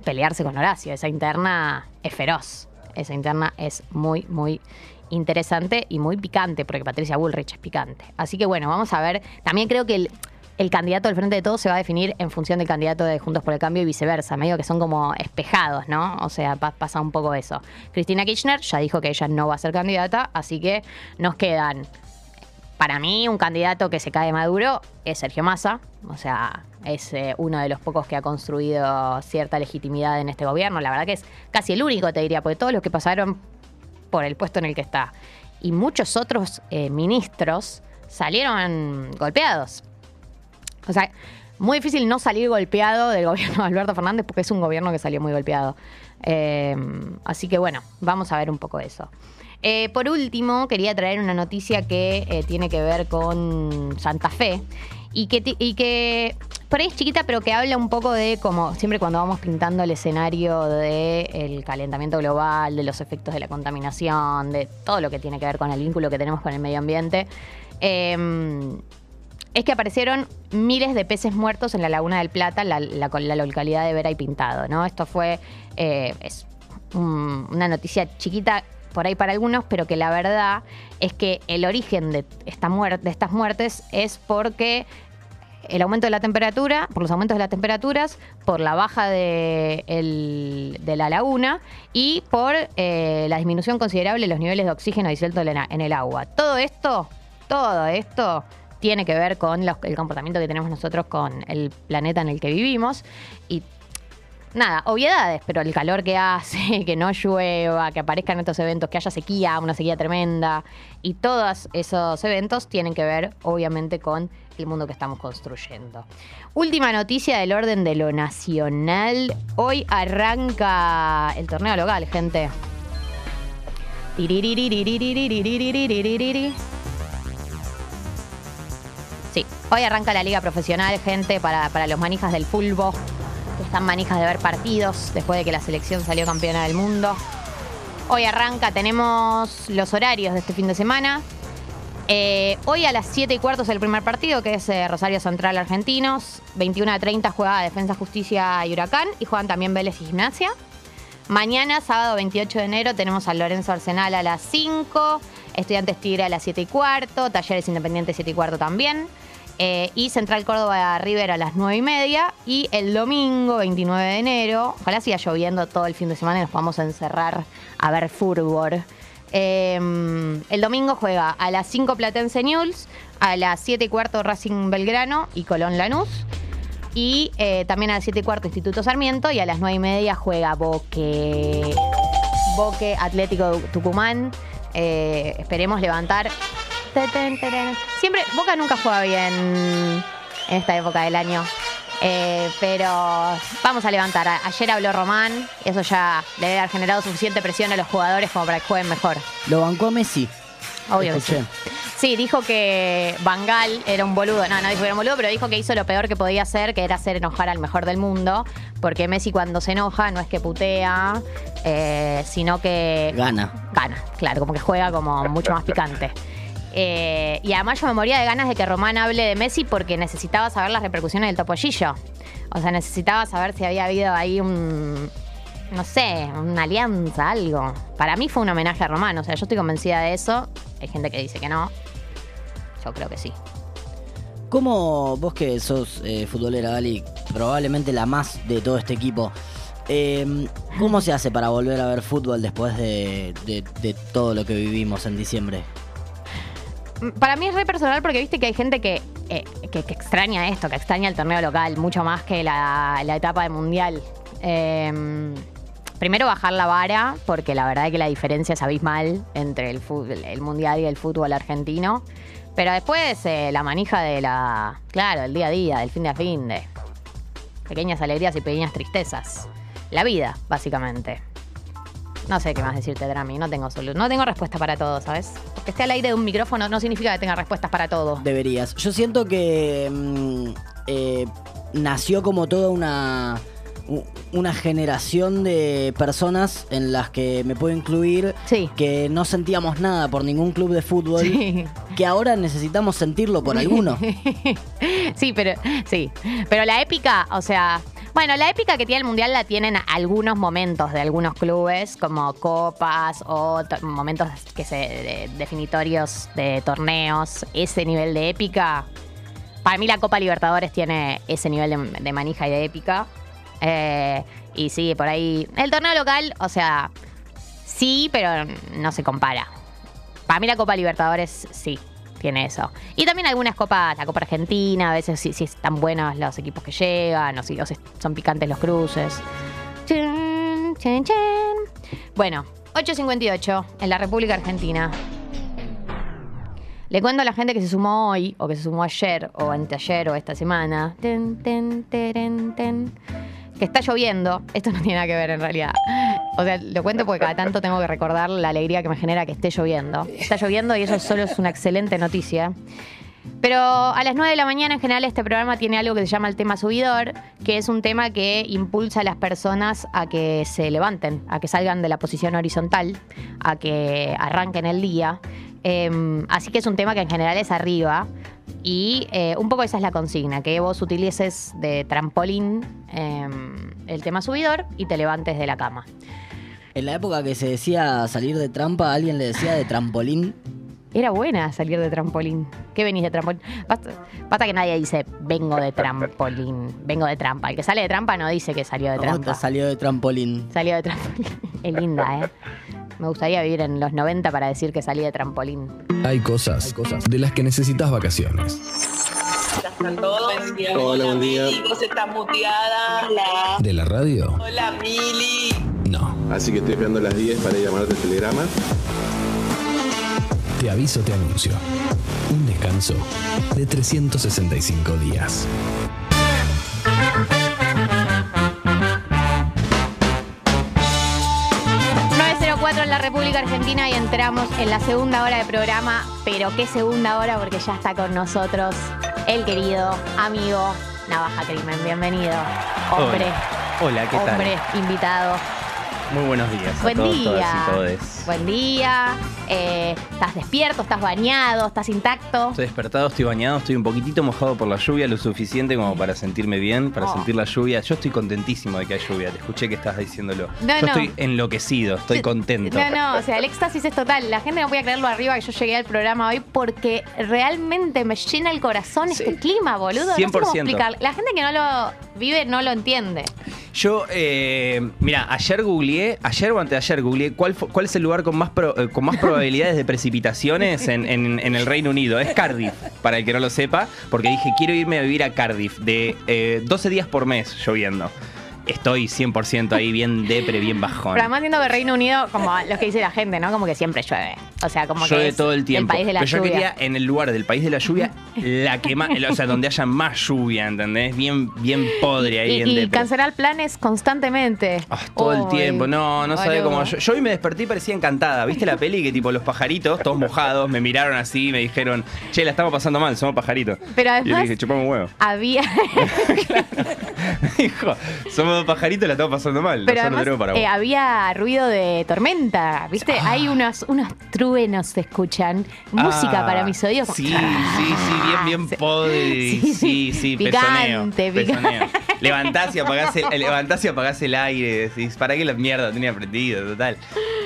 pelearse con Horacio. Esa interna es feroz. Esa interna es muy, muy interesante y muy picante, porque Patricia Bullrich es picante. Así que bueno, vamos a ver. También creo que el- candidato del Frente de Todos se va a definir en función del candidato de Juntos por el Cambio y viceversa, medio que son como espejados, ¿no? O sea, pa- pasa un poco eso. Cristina Kirchner ya dijo que ella no va a ser candidata, así que nos quedan para mí, un candidato que se cae maduro es Sergio Massa. O sea, es eh, uno de los pocos que ha construido cierta legitimidad en este gobierno. La verdad que es casi el único, te diría, porque todos los que pasaron por el puesto en el que está y muchos otros eh, ministros salieron golpeados. O sea, muy difícil no salir golpeado del (laughs) gobierno de Alberto Fernández porque es un gobierno que salió muy golpeado. Eh, así que bueno, vamos a ver un poco eso. Eh, por último, quería traer una noticia que eh, tiene que ver con Santa Fe y que, por ahí es chiquita, pero que habla un poco de como siempre cuando vamos pintando el escenario del calentamiento global, de los efectos de la contaminación, de todo lo que tiene que ver con el vínculo que tenemos con el medio ambiente. eh, es que aparecieron miles de peces muertos en la Laguna del Plata, la, localidad de Vera y Pintado, ¿no? Esto fue eh, es un- una noticia chiquita por ahí para algunos, pero que la verdad es que el origen de, esta muer- de estas muertes es porque el aumento de la temperatura, por los aumentos de las temperaturas, por la baja de, el- de la laguna y por eh, la disminución considerable de los niveles de oxígeno disuelto en el, en el agua. Todo esto, todo esto tiene que ver con los- el comportamiento que tenemos nosotros con el planeta en el que vivimos y nada, obviedades, pero el calor que hace, (laughs) que no llueva, que aparezcan estos eventos, que haya sequía, una sequía tremenda, y todos esos eventos tienen que ver, obviamente, con el mundo que estamos construyendo. Última noticia del orden de lo nacional. Hoy arranca el torneo local, gente. Sí, hoy arranca la liga profesional, gente, para, para los manijas del fulbo están manijas de ver partidos después de que la selección salió campeona del mundo. Hoy arranca, tenemos los horarios de este fin de semana. Eh, hoy a las 7 y cuarto es el primer partido, que es eh, Rosario Central Argentinos. 21 a 30 juega Defensa, Justicia y Huracán, y juegan también Vélez y Gimnasia. Mañana, sábado 28 de enero, tenemos al Lorenzo Arsenal a las 5, Estudiantes Tigre a las 7 y cuarto, Talleres Independientes 7 y cuarto también, eh, y Central Córdoba River a las 9 y media, y el domingo 29 de enero, ojalá siga lloviendo todo el fin de semana y nos podamos encerrar a ver fútbol. Eh, el domingo juega a las 5 Platense News, a las 7 y cuarto Racing Belgrano y Colón Lanús. Y eh, también a las 7 y cuarto Instituto Sarmiento y a las 9 y media juega Boque. Boque Atlético Tucumán. Eh, esperemos levantar. Siempre, Boca nunca juega bien en esta época del año. Eh, pero vamos a levantar. Ayer habló Román, eso ya le debe haber generado suficiente presión a los jugadores como para que jueguen mejor. Lo bancó a Messi. Obvio que Escuché. sí. Sí, dijo que Bangal era un boludo. No, no dijo que era un boludo, pero dijo que hizo lo peor que podía hacer, que era hacer enojar al mejor del mundo. Porque Messi cuando se enoja no es que putea, eh, sino que Gana. gana. Claro, como que juega como mucho más picante. Eh, y además yo me moría de ganas de que Román hable de Messi porque necesitaba saber las repercusiones del topollillo. O sea, necesitaba saber si había habido ahí un, no sé, una alianza, algo. Para mí fue un homenaje a Román, o sea, yo estoy convencida de eso. Hay gente que dice que no. Yo creo que sí. ¿Cómo vos que sos eh, futbolera, Gali, probablemente la más de todo este equipo, eh, ¿cómo se hace para volver a ver fútbol después de, de- de todo lo que vivimos en diciembre? Para mí es re personal porque viste que hay gente que, eh, que, que extraña esto, que extraña el torneo local mucho más que la, etapa de mundial. Eh, primero bajar la vara, porque la verdad es que la diferencia es abismal entre el, fútbol, mundial y el fútbol argentino. Pero después eh, la manija de la. Claro, el día a día, del fin de a fin de. Pequeñas alegrías y pequeñas tristezas. La vida, básicamente. No sé qué más decirte, Drami. No tengo no tengo respuesta para todo, ¿sabes? Porque esté al aire de un micrófono no significa que tenga respuestas para todo. Deberías. Yo siento que mm, eh, nació como toda una, una generación de personas en las que me puedo incluir que no sentíamos nada por ningún club de fútbol, que ahora necesitamos sentirlo por alguno. (laughs) sí, pero sí. Pero la épica, o sea, bueno, la épica que tiene el mundial la tienen algunos momentos de algunos clubes, como copas o to- momentos que se de- definitorios de torneos. Ese nivel de épica para mí la Copa Libertadores tiene ese nivel de, de manija y de épica. Eh, y sí, por ahí. El torneo local, o sea, sí, pero no se compara. Para mí la Copa Libertadores sí, tiene eso. Y también algunas copas, la Copa Argentina, a veces sí, sí están buenos los equipos que llegan, o si si son picantes los cruces. Bueno, 8.58 en la República Argentina. Le cuento a la gente que se sumó hoy, o que se sumó ayer, o anteayer, o esta semana, que está lloviendo. Esto no tiene nada que ver en realidad. O sea, lo cuento porque cada tanto tengo que recordar la alegría que me genera que esté lloviendo. Está lloviendo y eso solo es una excelente noticia. Pero a las 9 de la mañana en general este programa tiene algo que se llama el tema subidor, que es un tema que impulsa a las personas a que se levanten, a que salgan de la posición horizontal, a que arranquen el día. Eh, así que es un tema que en general es arriba. Y eh, un poco esa es la consigna, que vos utilices de trampolín eh, el tema subidor y te levantes de la cama. En la época que se decía salir de trampa, alguien le decía de trampolín. Era buena salir de trampolín. ¿Qué venís de trampolín? Basta, basta que nadie dice vengo de trampolín, vengo de trampa. El que sale de trampa no dice que salió de ¿Cómo trampa. salió de trampolín? Salió de trampolín. (laughs) Es linda, ¿eh? Me gustaría vivir en los 90 para decir que salí de trampolín. Hay cosas, de las que necesitas vacaciones. están todos? Hola, buen día. Mili, vos estás muteada. Hola. ¿De la radio? Hola, Mili. No. Así que estoy esperando las 10 para llamarte el telegrama. Te aviso, te anuncio. Un descanso de 365 días. 904 en la República Argentina y entramos en la segunda hora de programa. Pero qué segunda hora porque ya está con nosotros el querido amigo Navaja Crimen. Bienvenido. Hombre. Hola, ¿qué tal? Hombre, invitado. Muy buenos días a Buen todos, día. todas y todes. Buen día. Eh, ¿Estás despierto? ¿Estás bañado? ¿Estás intacto? Estoy despertado, estoy bañado, estoy un poquitito mojado por la lluvia, lo suficiente como para sentirme bien, para Oh. sentir la lluvia. Yo estoy contentísimo de que hay lluvia, te escuché que estás diciéndolo. No, Yo no. estoy enloquecido, estoy contento. No, no, o sea, el éxtasis es total. La gente no podía creer lo arriba que yo llegué al programa hoy porque realmente me llena el corazón este clima, boludo. No sé cómo 100%. explicar. La gente que no lo vive no lo entiende. Yo, eh, mira, ayer googleé, ayer o anteayer googleé cuál, cuál es el lugar con más, pro- eh, con más probabilidades de precipitaciones en, en- en el Reino Unido. Es Cardiff, para el que no lo sepa, porque dije, quiero irme a vivir a Cardiff de eh, 12 días por mes lloviendo. Estoy 100% ahí bien depre, bien (laughs) bajón. Pero además entiendo que Reino Unido, como lo que dice la gente, ¿no? Como que siempre llueve. O sea, como que Llueve es todo el tiempo. país de la Pero yo quería en el lugar del país de la lluvia, (laughs) la que más, o sea, donde haya más lluvia, ¿entendés? Bien, bien podre ahí, y, bien y depre. cancelar planes constantemente. Todo el tiempo, no, no boludo. cómo. Yo, yo hoy me desperté y parecía encantada. ¿Viste la peli que tipo los pajaritos, todos mojados, me miraron así, me dijeron, che, la estamos pasando mal, somos pajaritos. Pero y yo además- dije, chupamos un huevo. Había, (laughs) Dijo, somos dos pajaritos, la estamos pasando mal. pero además para vos. eh, había ruido de tormenta, ¿viste? Ah. Hay unos, unos truenos se escuchan. Música Ah, para mis oídos. Sí, sí, sí, bien, bien. Sí, sí, Sí, pezoneo. picante, pezoneo. Levantás y apagás el, levantás y apagás el aire. Decís, ¿para qué la mierda tenía prendido? Total.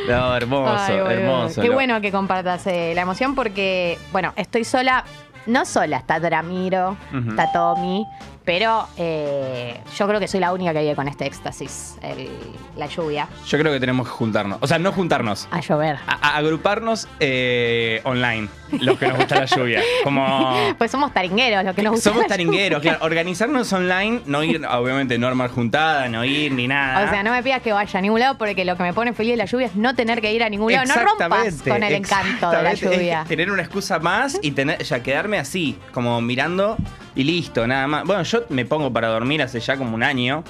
No, hermoso, Ay, hermoso. Qué bueno que compartas eh, la emoción porque, bueno, estoy sola. No sola, está Dramiro, está Tommy, pero eh, yo creo que soy la única que vive con este éxtasis, el- la lluvia, Yo creo que tenemos que juntarnos. O sea, no juntarnos. a llover. A, a- agruparnos eh, online, los que nos gusta la lluvia. Como. (laughs) Pues somos taringueros, lo que nos gusta. Somos la taringueros, claro. Organizarnos online, no ir, obviamente, no armar juntada, no ir ni nada. O sea, no me pidas que vaya a ningún lado porque lo que me pone feliz de la lluvia es no tener que ir a ningún lado. No rompas Exactamente, con el encanto de la exactamente. Es lluvia. tener una excusa más y tener, ya quedarme así, como mirando y listo, nada más. Bueno, yo me pongo para dormir hace ya como un año.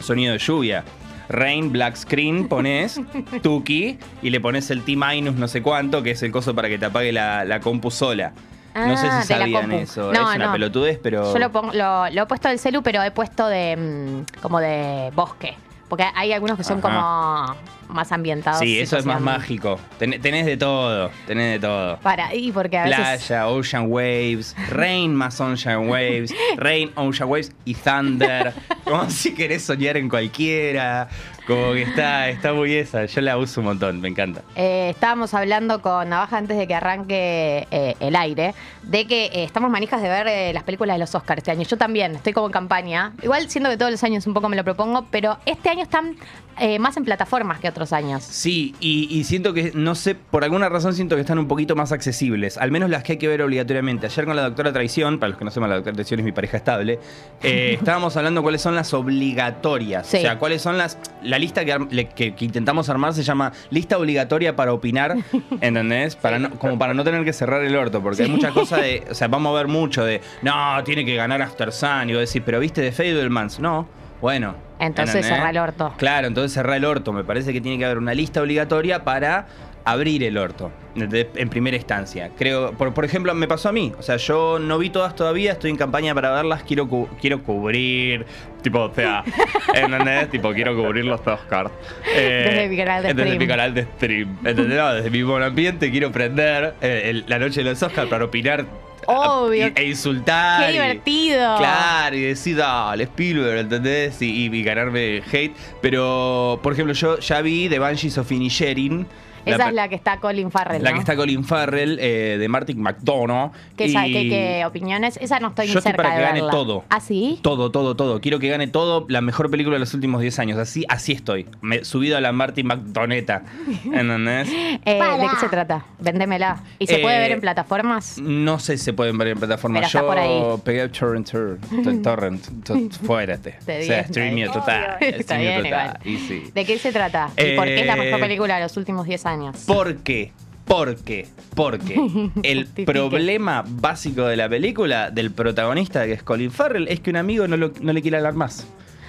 Sonido de lluvia. Rain, black screen, pones (laughs) Tuki y le pones el T minus no sé cuánto, que es el coso para que te apague la, la compu sola. no sé Ah, si la sabían eso. No, es una no. pelotudez, pero. Yo lo, pongo, lo, lo he puesto del celu, pero he puesto de mm, como de bosque. Porque hay algunos que son Ajá. como más ambientados. Sí, eso es más mágico. Ten- tenés de todo, tenés de todo. Para, y porque a veces. Playa, Ocean Waves, Rain más Ocean Waves, Rain, Ocean Waves y Thunder. (laughs) Como si querés soñar en cualquiera. Como que está, está muy esa. Yo la uso un montón, me encanta. Eh, estábamos hablando con Navaja antes de que arranque eh, el aire, de que eh, estamos manijas de ver eh, las películas de los Oscars este año. Yo también, estoy como en campaña. Igual siento que todos los años un poco me lo propongo, pero este año están eh, más en plataformas que otros años. Sí, y, y siento que, no sé, por alguna razón siento que están un poquito más accesibles. Al menos las que hay que ver obligatoriamente. Ayer con la doctora Traición, para los que no sepan, la doctora Traición es mi pareja estable, eh, (laughs) estábamos hablando cuáles son las obligatorias. Sí. O sea, cuáles son las... La lista que, ar- le- que- que intentamos armar se llama lista obligatoria para opinar, (laughs) ¿entendés? Para no- como para no tener que cerrar el orto, porque hay muchas cosas de... O sea, (laughs) vamos a ver mucho de, no, tiene que ganar After Sun, y vos decís, pero viste de Fablemans. No, bueno. Entonces cerrá el orto. Claro, entonces cerrar el orto. Me parece que tiene que haber una lista obligatoria para abrir el orto de- en primera instancia. Creo, por, por ejemplo, me pasó a mí. O sea, yo no vi todas todavía, estoy en campaña para verlas, quiero, cu- quiero cubrir. Tipo, o sea, (laughs) ¿entendés? tipo, quiero cubrir los Oscars. Eh, Desde mi canal de Desde stream. mi canal de stream. ¿Entendés? No, desde mi buen ambiente quiero prender eh, el- la noche de los Oscars para opinar. Obvio. e insultar. ¡Qué y- divertido! Claro, y decir, dale, Spielberg, ¿entendés? Y, y- y ganarme hate. Pero, por ejemplo, yo ya vi The Banshees of Inisherin. Esa la, es la que está Colin Farrell. la ¿no? que está Colin Farrell, eh, de Martin McDonough. ¿Qué, y sa- qué- qué opiniones? Esa no estoy ni Yo estoy cerca para de que gane verla. todo. ¿Ah, sí? Todo, todo, todo. Quiero que gane todo. La mejor película de los últimos 10 años. Así, así estoy. Me, subido a la Martin McDoneta. (laughs) ¿Entendés? Eh, ¿De qué se trata? Véndemela. ¿Y se Eh, puede ver en plataformas? No sé si se pueden ver en plataformas. Pero está Yo por ahí. pegué a Torrent, Torrent, Torrent, to- fuérate. Te o sea, está streaming total. Está streaming bien, total. igual. Y sí. ¿De qué se trata? ¿Y por qué es la Eh, mejor película de los últimos 10 años? ¿Por qué? ¿Por qué? Porque (laughs) el problema básico de la película, del protagonista que es Colin Farrell, es que un amigo no, lo- no le quiere hablar más.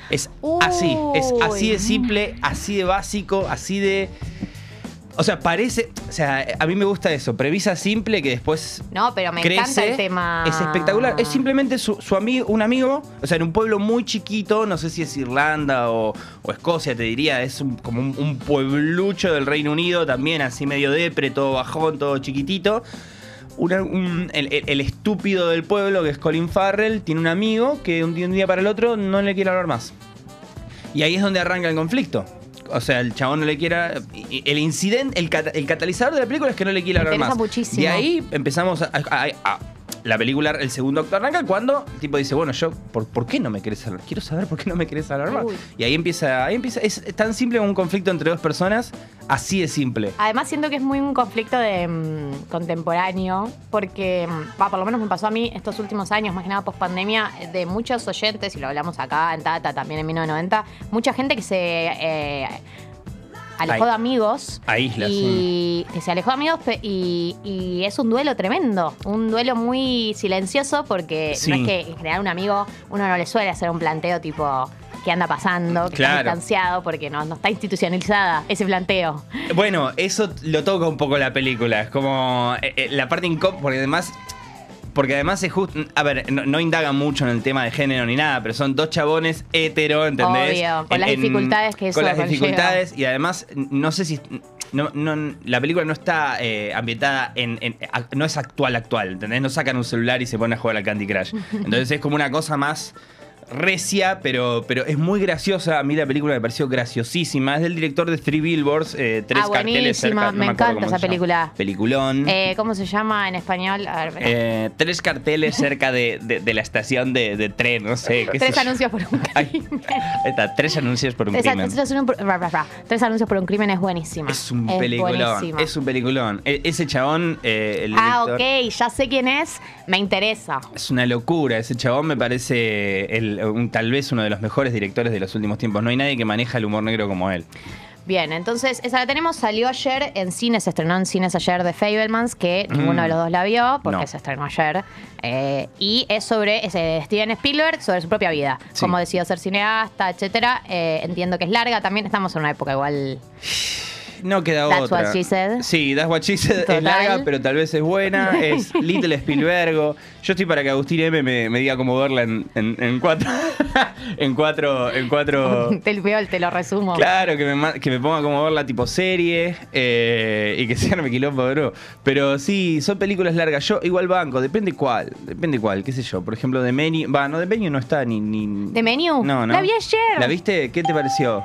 Es así, es así de simple, así de básico, así de... O sea, parece... O sea, a mí me gusta eso, premisa simple que después No, pero me crece, encanta el tema. Es espectacular. Es simplemente su, su amigo, un amigo, o sea, en un pueblo muy chiquito, no sé si es Irlanda o, o Escocia, te diría, es un- como un, un pueblucho del Reino Unido, también así medio depre, todo bajón, todo chiquitito. Una- un- el, el- el estúpido del pueblo, que es Colin Farrell, tiene un amigo que un día, un día para el otro no le quiere hablar más. Y ahí es donde arranca el conflicto. O sea, el chabón no le quiera. y- El incidente, el, cata- el catalizador de la película es que no le quiere Me hablar más. muchísimo. De ahí empezamos a, a- a- a- la película, el segundo acto arranca cuando el tipo dice, bueno, yo, ¿por, por qué no me querés hablar? Quiero saber por qué no me querés hablar más. Uy. Y ahí empieza, ahí empieza, es tan simple como un conflicto entre dos personas, así de simple. Además siento que es muy un conflicto de mm, contemporáneo, porque, mm, va, por lo menos me pasó a mí estos últimos años, más que nada post pandemia, de muchos oyentes, y lo hablamos acá en Tata, también en 1990, mucha gente que se eh, alejó de amigos. Aísla, y que se alejó de amigos y, y es un duelo tremendo, un duelo muy silencioso porque Sí. no es que en general un amigo uno no le suele hacer un planteo tipo qué anda pasando, que Claro. está distanciado porque no, no está institucionalizada ese planteo. Bueno, eso lo toca un poco la película. Es como eh, eh, la parte incómoda, porque además. Porque además es justo. A ver, no, no indagan mucho en el tema de género ni nada, pero son dos chabones hetero, ¿entendés? Obvio, con las dificultades que eso Con las conlleva. dificultades y además, no sé si. No, no- la película no está eh, ambientada en, en- ac- No es actual, actual, ¿entendés? No sacan un celular y se ponen a jugar al Candy Crush. Entonces es como una cosa más recia, pero, pero es muy graciosa. A mí la película me pareció graciosísima. Es del director de Three Billboards, eh, tres Ah, carteles cerca. no me acuerdo encanta esa película. Peliculón. Eh, ¿Cómo se llama en español? A ver, Eh, tres carteles cerca de, de- de la estación de, de tren, no sé. qué tres anuncios por un crimen. Ahí está, tres anuncios por un Tres, crimen. tres anuncios por, ra, ra, ra. Tres anuncios por un crimen es buenísima. Es un peliculón, buenísima. es un peliculón. E- ese chabón, eh, el Ah, director, ok, ya sé quién es, me interesa. es una locura. Ese chabón me parece el- un- tal vez uno de los mejores directores de los últimos tiempos. No hay nadie que maneja el humor negro como él. Bien, entonces esa la tenemos, salió ayer en cines, se estrenó en cines ayer de Fablemans, que ninguno de los dos la vio, porque No. se estrenó ayer. eh, y es sobre es de Steven Spielberg, sobre su propia vida. Sí. Cómo decidió ser cineasta, etcétera. Eh, entiendo que es larga, también estamos en una época igual. No queda That's otra. what she said. Sí, That's What She Said Total. es larga, pero tal vez es buena. (laughs) Es Little Spielbergo. Yo estoy para que Agustín M me, me diga cómo verla en, en- en cuatro. (laughs) en cuatro. En cuatro. (laughs) Te, lo- te lo resumo. Claro, que me, que me ponga como verla tipo serie eh, y que se arme quilombo, bro. Pero sí, son películas largas. Yo igual banco, depende cuál, depende cuál, qué sé yo. Por ejemplo, de Menu, va, no, de Menu no está ni... ni ¿De menú? no, no. La vi ayer. ¿La viste? ¿Qué te pareció?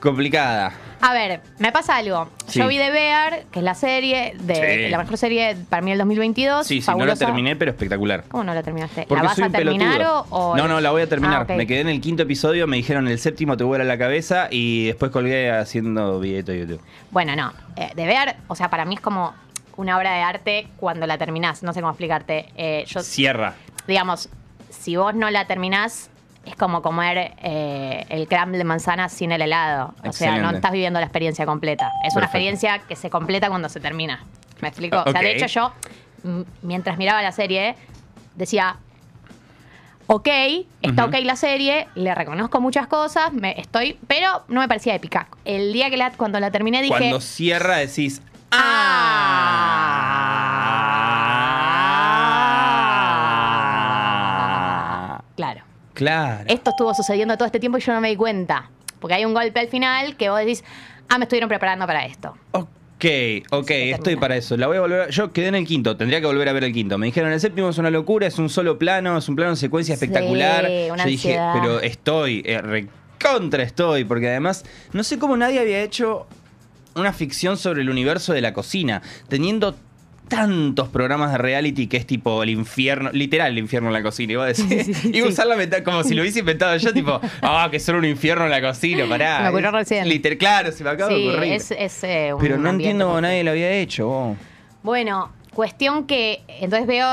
Complicada. A ver, me pasa algo. Sí. Yo vi The Bear, que es la serie, de Sí. la mejor serie para mí del 2022. Sí, sí, no la fabulosa. terminé, pero espectacular. ¿Cómo no la terminaste? Porque ¿La vas soy a un terminar pelotudo. o, o- No, no, la voy a terminar. Ah, ok. Me quedé en el quinto episodio, me dijeron el séptimo te vuela la cabeza y después colgué haciendo videito de YouTube. Bueno, no. Eh, The Bear, o sea, para mí es como una obra de arte cuando la terminás. No sé cómo explicarte. Eh, yo, Cierra. digamos, si vos no la terminás, es como comer eh, el crumble de manzana sin el helado. O sea, no estás viviendo la experiencia completa. Es una experiencia que se completa cuando se termina. ¿Me explico? O sea, de hecho yo, mientras miraba la serie, decía, ok, está Ujú. ok la serie, le reconozco muchas cosas, me estoy, pero no me parecía épica. El día que la, cuando la terminé dije, Cuando cierra decís, claro. Claro. Esto estuvo sucediendo todo este tiempo y yo no me di cuenta. Porque hay un golpe al final que vos decís, ah, me estuvieron preparando para esto. Ok, ok, estoy para eso. La voy a volver a- Yo quedé en el quinto, tendría que volver a ver el quinto. Me dijeron, el séptimo es una locura, es un solo plano, es un plano de secuencia Sí, espectacular. una Yo dije, ansiedad. pero estoy, eh, recontra estoy, porque además, no sé cómo nadie había hecho una ficción sobre el universo de la cocina, teniendo tantos programas de reality que es tipo el infierno, literal el infierno en la cocina, iba a decir. iba a usar la meta como si lo hubiese inventado yo, tipo, (laughs) ah, que son un infierno en la cocina, pará. Me ocurrió recién. liter- claro, se me acaba sí, de ocurrir. es, es, eh, un Pero no entiendo cómo nadie lo había hecho. vos. Bueno, cuestión que entonces veo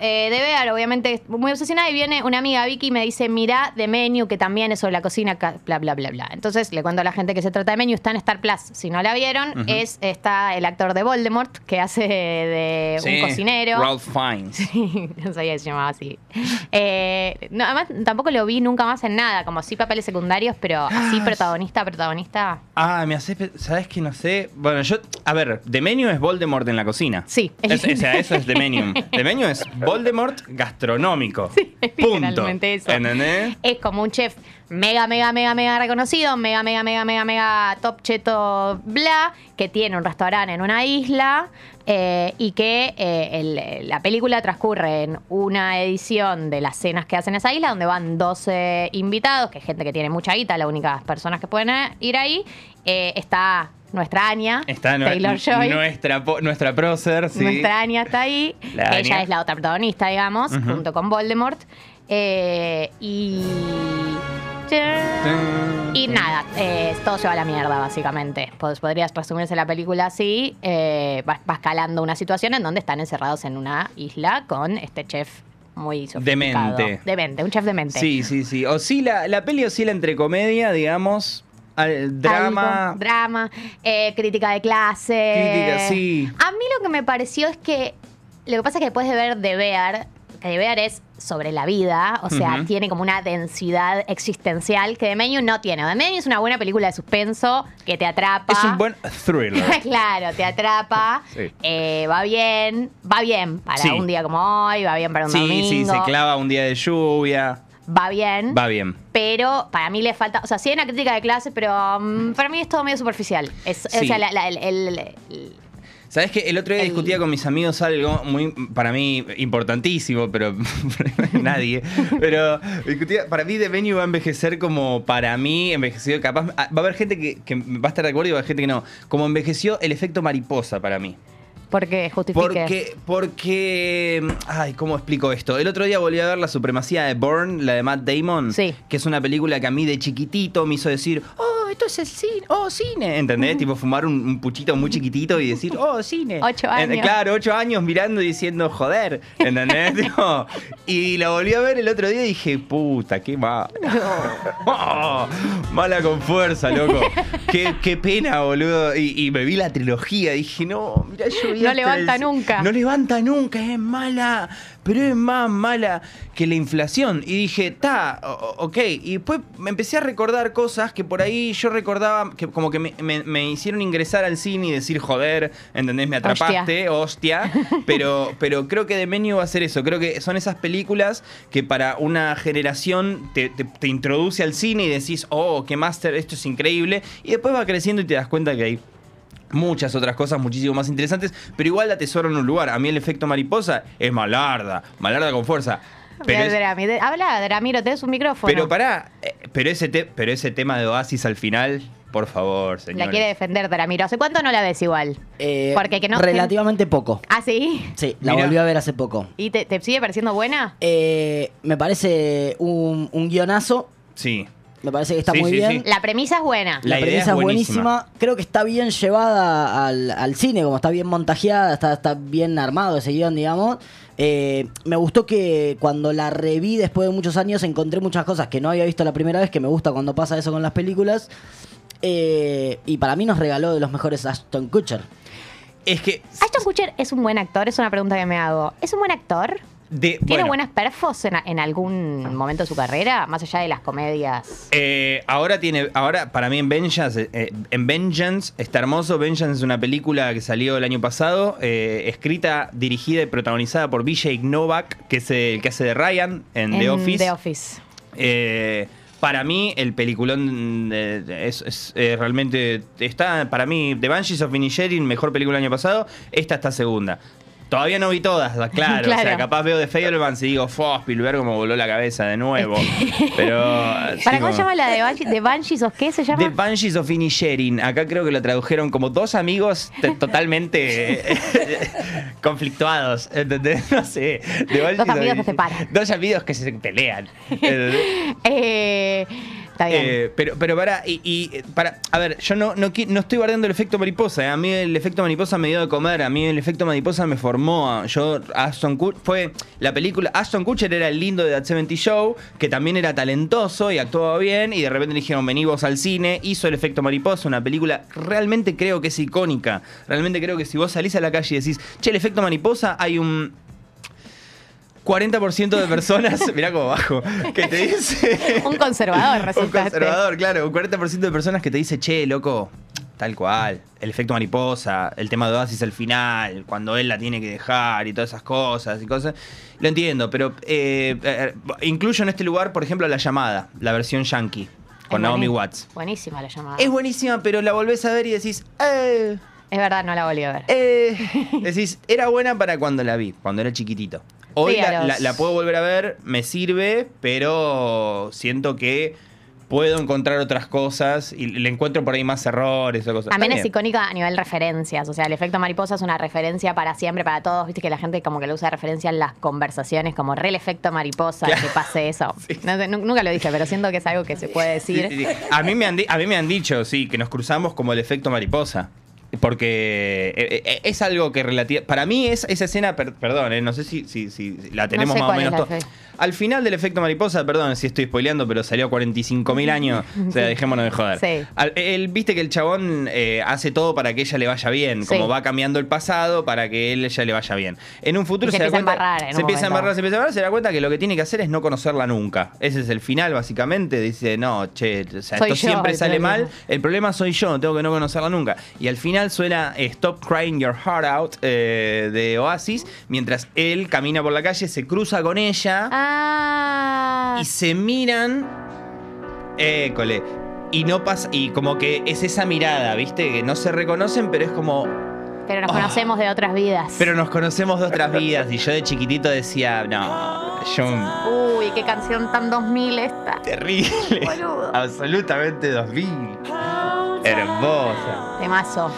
eh, de Bear, obviamente muy obsesionada, y viene una amiga Vicky y me dice, mira de Menu, que también es sobre la cocina, bla, bla, bla, bla. Entonces le cuento a la gente que se trata de Menu, está en Star Plus. Si no la vieron, es está el actor de Voldemort, que hace de Sí, un cocinero. Ralph Fiennes. (laughs) Sí, no sabía que se llamaba así. Eh, no, además, tampoco lo vi nunca más en nada, como sí papeles secundarios, pero así (gasps) protagonista, protagonista. Ah, me hace. ¿Sabes qué? No sé. Bueno, yo. A ver, The Menu es Voldemort en la cocina. Sí. Es- o sea, eso es The Menu. The Menu es Voldemort gastronómico. Punto. literalmente eso. ¿Entendés? Es como un chef mega, mega, mega, mega reconocido, mega, mega, mega, mega, mega top cheto, bla, que tiene un restaurante en una isla eh, y que eh, el- la película transcurre en una edición de las cenas que hacen en esa isla, donde van 12 invitados, que es gente que tiene mucha guita, las únicas personas que pueden eh, ir ahí. Eh, está nuestra Anya, Está Taylor Joy. nuestra, nuestra prócer, sí. Nuestra Anya está ahí. La ella Anya. es la otra protagonista, digamos, junto con Voldemort. Eh, y. Y nada, eh, todo se va a la mierda, básicamente. Podrías resumirse la película así. eh, va, va escalando una situación en donde están encerrados en una isla con este chef muy sofisticado. Demente. Demente, un chef demente. Sí, sí, sí. Oscila, la peli oscila entre comedia, digamos, al drama. Algo, drama, eh, crítica de clase. Crítica, sí. A mí lo que me pareció es que lo que pasa es que después de ver The Bear, que The Bear es sobre la vida, o sea, tiene como una densidad existencial que The Menu no tiene. The Menu es una buena película de suspenso que te atrapa. Es un buen thriller. (laughs) claro, te atrapa. (laughs) Sí. eh, va bien, va bien para Sí. un día como hoy, va bien para un Sí, domingo. sí, se clava un día de lluvia. Va bien. Va bien. Pero para mí le falta, o sea, sí hay una crítica de clase, pero mm, para mí es todo medio superficial. Es, Sí. O sea, la- la- el- el- el- ¿Sabes qué? El otro día discutía con mis amigos algo muy, para mí, importantísimo, pero (laughs) nadie. Pero discutía, para mí The Venue va a envejecer como para mí envejeció, capaz, ah, va a haber gente que, que va a estar de acuerdo y va a haber gente que no. Como envejeció el efecto mariposa para mí. Porque justifique. Porque, porque, ay, ¿cómo explico esto? El otro día volví a ver La Supremacía de Bourne, la de Matt Damon, que es una película que a mí de chiquitito me hizo decir, oh, esto es el cine, oh, cine, ¿entendés? tipo fumar un, un puchito muy chiquitito y decir, oh, cine. Ocho En- años. claro, ocho años mirando y diciendo, joder, ¿entendés? (laughs) Tipo, y la volví a ver el otro día y dije, puta, qué mal. (laughs) Oh, mala con fuerza, loco. Qué, qué pena, boludo. Y, y me vi la trilogía. Dije, no, mira, yo vi No levanta el- nunca. No levanta nunca, es mala. Pero es más mala que la inflación. Y dije, ta, ok. Y después me empecé a recordar cosas que por ahí yo recordaba, que como que me, me- me hicieron ingresar al cine y decir, joder, ¿entendés? Me atrapaste, hostia. (laughs) pero, pero creo que The Menu va a ser eso. Creo que son esas películas que para una generación te, te- te introduce al cine y decís, oh, qué máster, esto es increíble. Y después va creciendo y te das cuenta que hay muchas otras cosas muchísimo más interesantes, pero igual la tesoro en un lugar. A mí el efecto mariposa es malarda, malarda con fuerza. Pero, Mira, es- Drami, de- Habla, Dramiro, tenés un micrófono. pero pará, eh, pero ese, te- pero ese tema de Oasis al final, por favor, señor. La quiere defender Dramiro. ¿Hace cuánto no la ves igual? Eh, Porque que no- Relativamente poco. ¿Ah, sí? Sí, la Mirá. volví a ver hace poco. ¿Y te, te sigue pareciendo buena? Eh, me parece un, un guionazo. Sí. Me parece que está Sí, muy sí, bien. sí. La premisa es buena. La, La idea premisa es buenísima. Creo que está bien llevada al, al cine, como está bien montajeada, está, está bien armado ese guion, digamos. Eh, me gustó que cuando la reví después de muchos años encontré muchas cosas que no había visto la primera vez, que me gusta cuando pasa eso con las películas. Eh, y para mí nos regaló de los mejores Ashton Kutcher. Es que Ashton Kutcher es un buen actor, es una pregunta que me hago. ¿Es un buen actor? De, ¿Tiene bueno, buenas perfos en, en algún momento de su carrera? Más allá de las comedias. Eh, ahora tiene, ahora para mí en Vengeance, eh, en Vengeance está hermoso. Vengeance es una película que salió el año pasado, eh, escrita, dirigida y protagonizada por Vijay Novak, que es el que hace de Ryan en, The Office. The Office. Eh, para mí, el peliculón eh, es, es, eh, realmente. Está, para mí, The Banshees of Inisherin, mejor película del año pasado. Esta está segunda. Todavía no vi todas, claro. O sea, capaz veo de Fablemans y digo, fue Spielberg como voló la cabeza de nuevo. (laughs) Pero. ¿Para cómo se llama la de, Banshee- de Banshees o qué se llama? The Banshees of Inisherin. Acá creo que lo tradujeron como dos amigos te- totalmente (laughs) conflictuados. ¿Entendés? (laughs) No sé. The Dos of amigos que se paran. Dos amigos que se pelean. Eh, eh, pero, pero para, y, eh, para, a ver, yo no, no, estoy guardando el efecto mariposa. eh. A mí el efecto mariposa me dio de comer. A mí el efecto mariposa me formó. a- Yo, Ashton Kutcher, fue la película. Ashton Kutcher era el lindo de That 70 Show, que también era talentoso y actuaba bien. Y de repente le dijeron, vení vos al cine. Hizo el efecto mariposa, una película realmente creo que es icónica. Realmente creo que si vos salís a la calle y decís, che, el efecto mariposa, hay un. 40% de personas, (laughs) mirá cómo bajo, que te dice. un conservador (laughs) Un resultaste. conservador, claro. Un 40% de personas que te dice, che, loco, tal cual. El efecto mariposa, el tema de Oasis al final, cuando él la tiene que dejar y todas esas cosas y cosas. Lo entiendo, pero eh, eh, incluyo en este lugar, por ejemplo, La Llamada, la versión yankee, con Naomi. Watts. Buenísima la llamada. Es buenísima, pero la volvés a ver y decís, eh, Es verdad, no la volví a ver. eh. (laughs) Decís, era buena para cuando la vi, cuando era chiquitito. Hoy Sí, la, los- la- la puedo volver a ver, me sirve, pero siento que puedo encontrar otras cosas y le encuentro por ahí más errores o cosas. También es icónica a nivel referencias. O sea, el efecto mariposa es una referencia para siempre, para todos. Viste que la gente como que lo usa de referencia en las conversaciones, como re el efecto mariposa, Claro. que pase eso. (laughs) No sé, nu- nunca lo dije, pero siento que es algo que se puede decir. Sí, sí, sí. A, mí me han a mí me han dicho, sí, que nos cruzamos como el efecto mariposa. Porque eh, eh, es algo que relativa. Para mí es esa escena, per- perdón, eh, no sé si, si, si la tenemos sé más o menos. Al final del efecto mariposa, perdón si estoy spoileando, pero salió 45 mil años. O sea, dejémonos de joder. Sí. Al- él, viste que el chabón eh, hace todo para que ella le vaya bien. Como Sí. va cambiando el pasado para que él ella le vaya bien. En un futuro Y se da empieza a cuenta. embarrar en se empieza a momento. embarrar, se empieza a embarrar, se da cuenta que lo que tiene que hacer es no conocerla nunca. Ese es el final, básicamente. Dice, no, che, o sea, Soy esto yo siempre el sale problema. mal. El problema soy yo, tengo que no conocerla nunca. Y al final suena eh, Stop Crying Your Heart Out eh, de Oasis, mientras él camina por la calle, se cruza con ella Ah. y se miran. École. Y no pasa. Y como que es esa mirada, ¿viste? Que no se reconocen, pero es como. Pero nos Ah. conocemos de otras vidas. Pero nos conocemos de otras vidas. Y yo de chiquitito decía, no, yo. Uy, qué canción tan 2000 esta. Terrible. Absolutamente 2000. Hermosa. Temazo.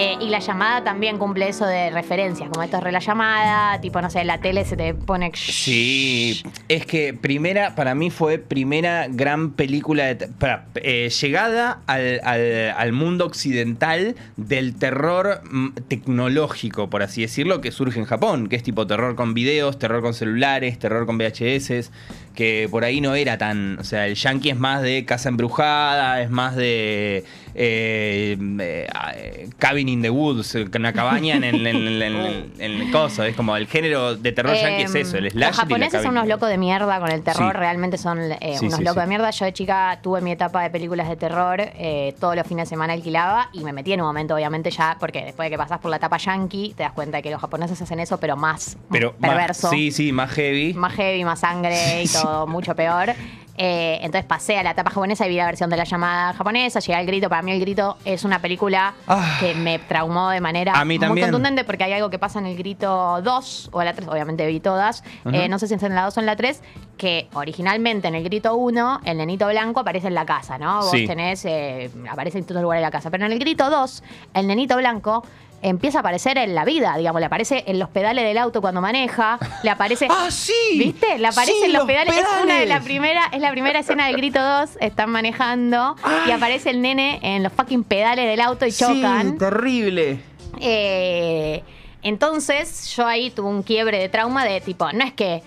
Eh, y la llamada también cumple eso de referencias, como esto es re la llamada, tipo, no sé, la tele se te pone... Sí, es que primera, para mí fue primera gran película de para, eh, llegada al, al- al mundo occidental del terror mm, tecnológico, por así decirlo, que surge en Japón, que es tipo terror con videos, terror con celulares, terror con VHS, que por ahí no era tan. O sea, el yankee es más de casa embrujada, es más de. eh, eh, cabin in the woods, una cabaña en el, en el- en el- en el coso. Es como el género de terror yankee es Eh, eso, el Los slash japoneses son unos locos de mierda con el terror, Sí. realmente son eh, Sí, unos sí, locos de mierda. Yo de chica tuve mi etapa de películas de terror, eh, todos los fines de semana alquilaba y me metí en un momento, obviamente, ya, porque después de que pasás por la etapa yankee, te das cuenta de que los japoneses hacen eso, pero más Pero más- perverso. sí, sí, más heavy. más heavy, más sangre y Sí. Todo mucho peor. Eh, entonces pasé a la etapa japonesa y vi la versión de la llamada japonesa, llegué al grito. Para mí el grito es una película que me traumó de manera Ah. Muy contundente porque hay algo que pasa en el grito 2 o en la 3, obviamente vi todas. Eh, no sé si es en la 2 o en la 3, que originalmente en el grito 1 el nenito blanco aparece en la casa, ¿no? Vos Sí. tenés, eh, aparece en todos los lugares de la casa. Pero en el grito 2, el nenito blanco empieza a aparecer en la vida, digamos, le aparece en los pedales del auto cuando maneja, le aparece... (laughs) ¡Ah, sí! ¿Viste? Le aparece Sí, en los los pedales. Es una de pedales. la primera, es la primera escena del grito 2, están manejando y aparece el nene en los fucking pedales del auto y chocan. Sí, terrible. Eh, entonces yo ahí tuve un quiebre de trauma de tipo, no es que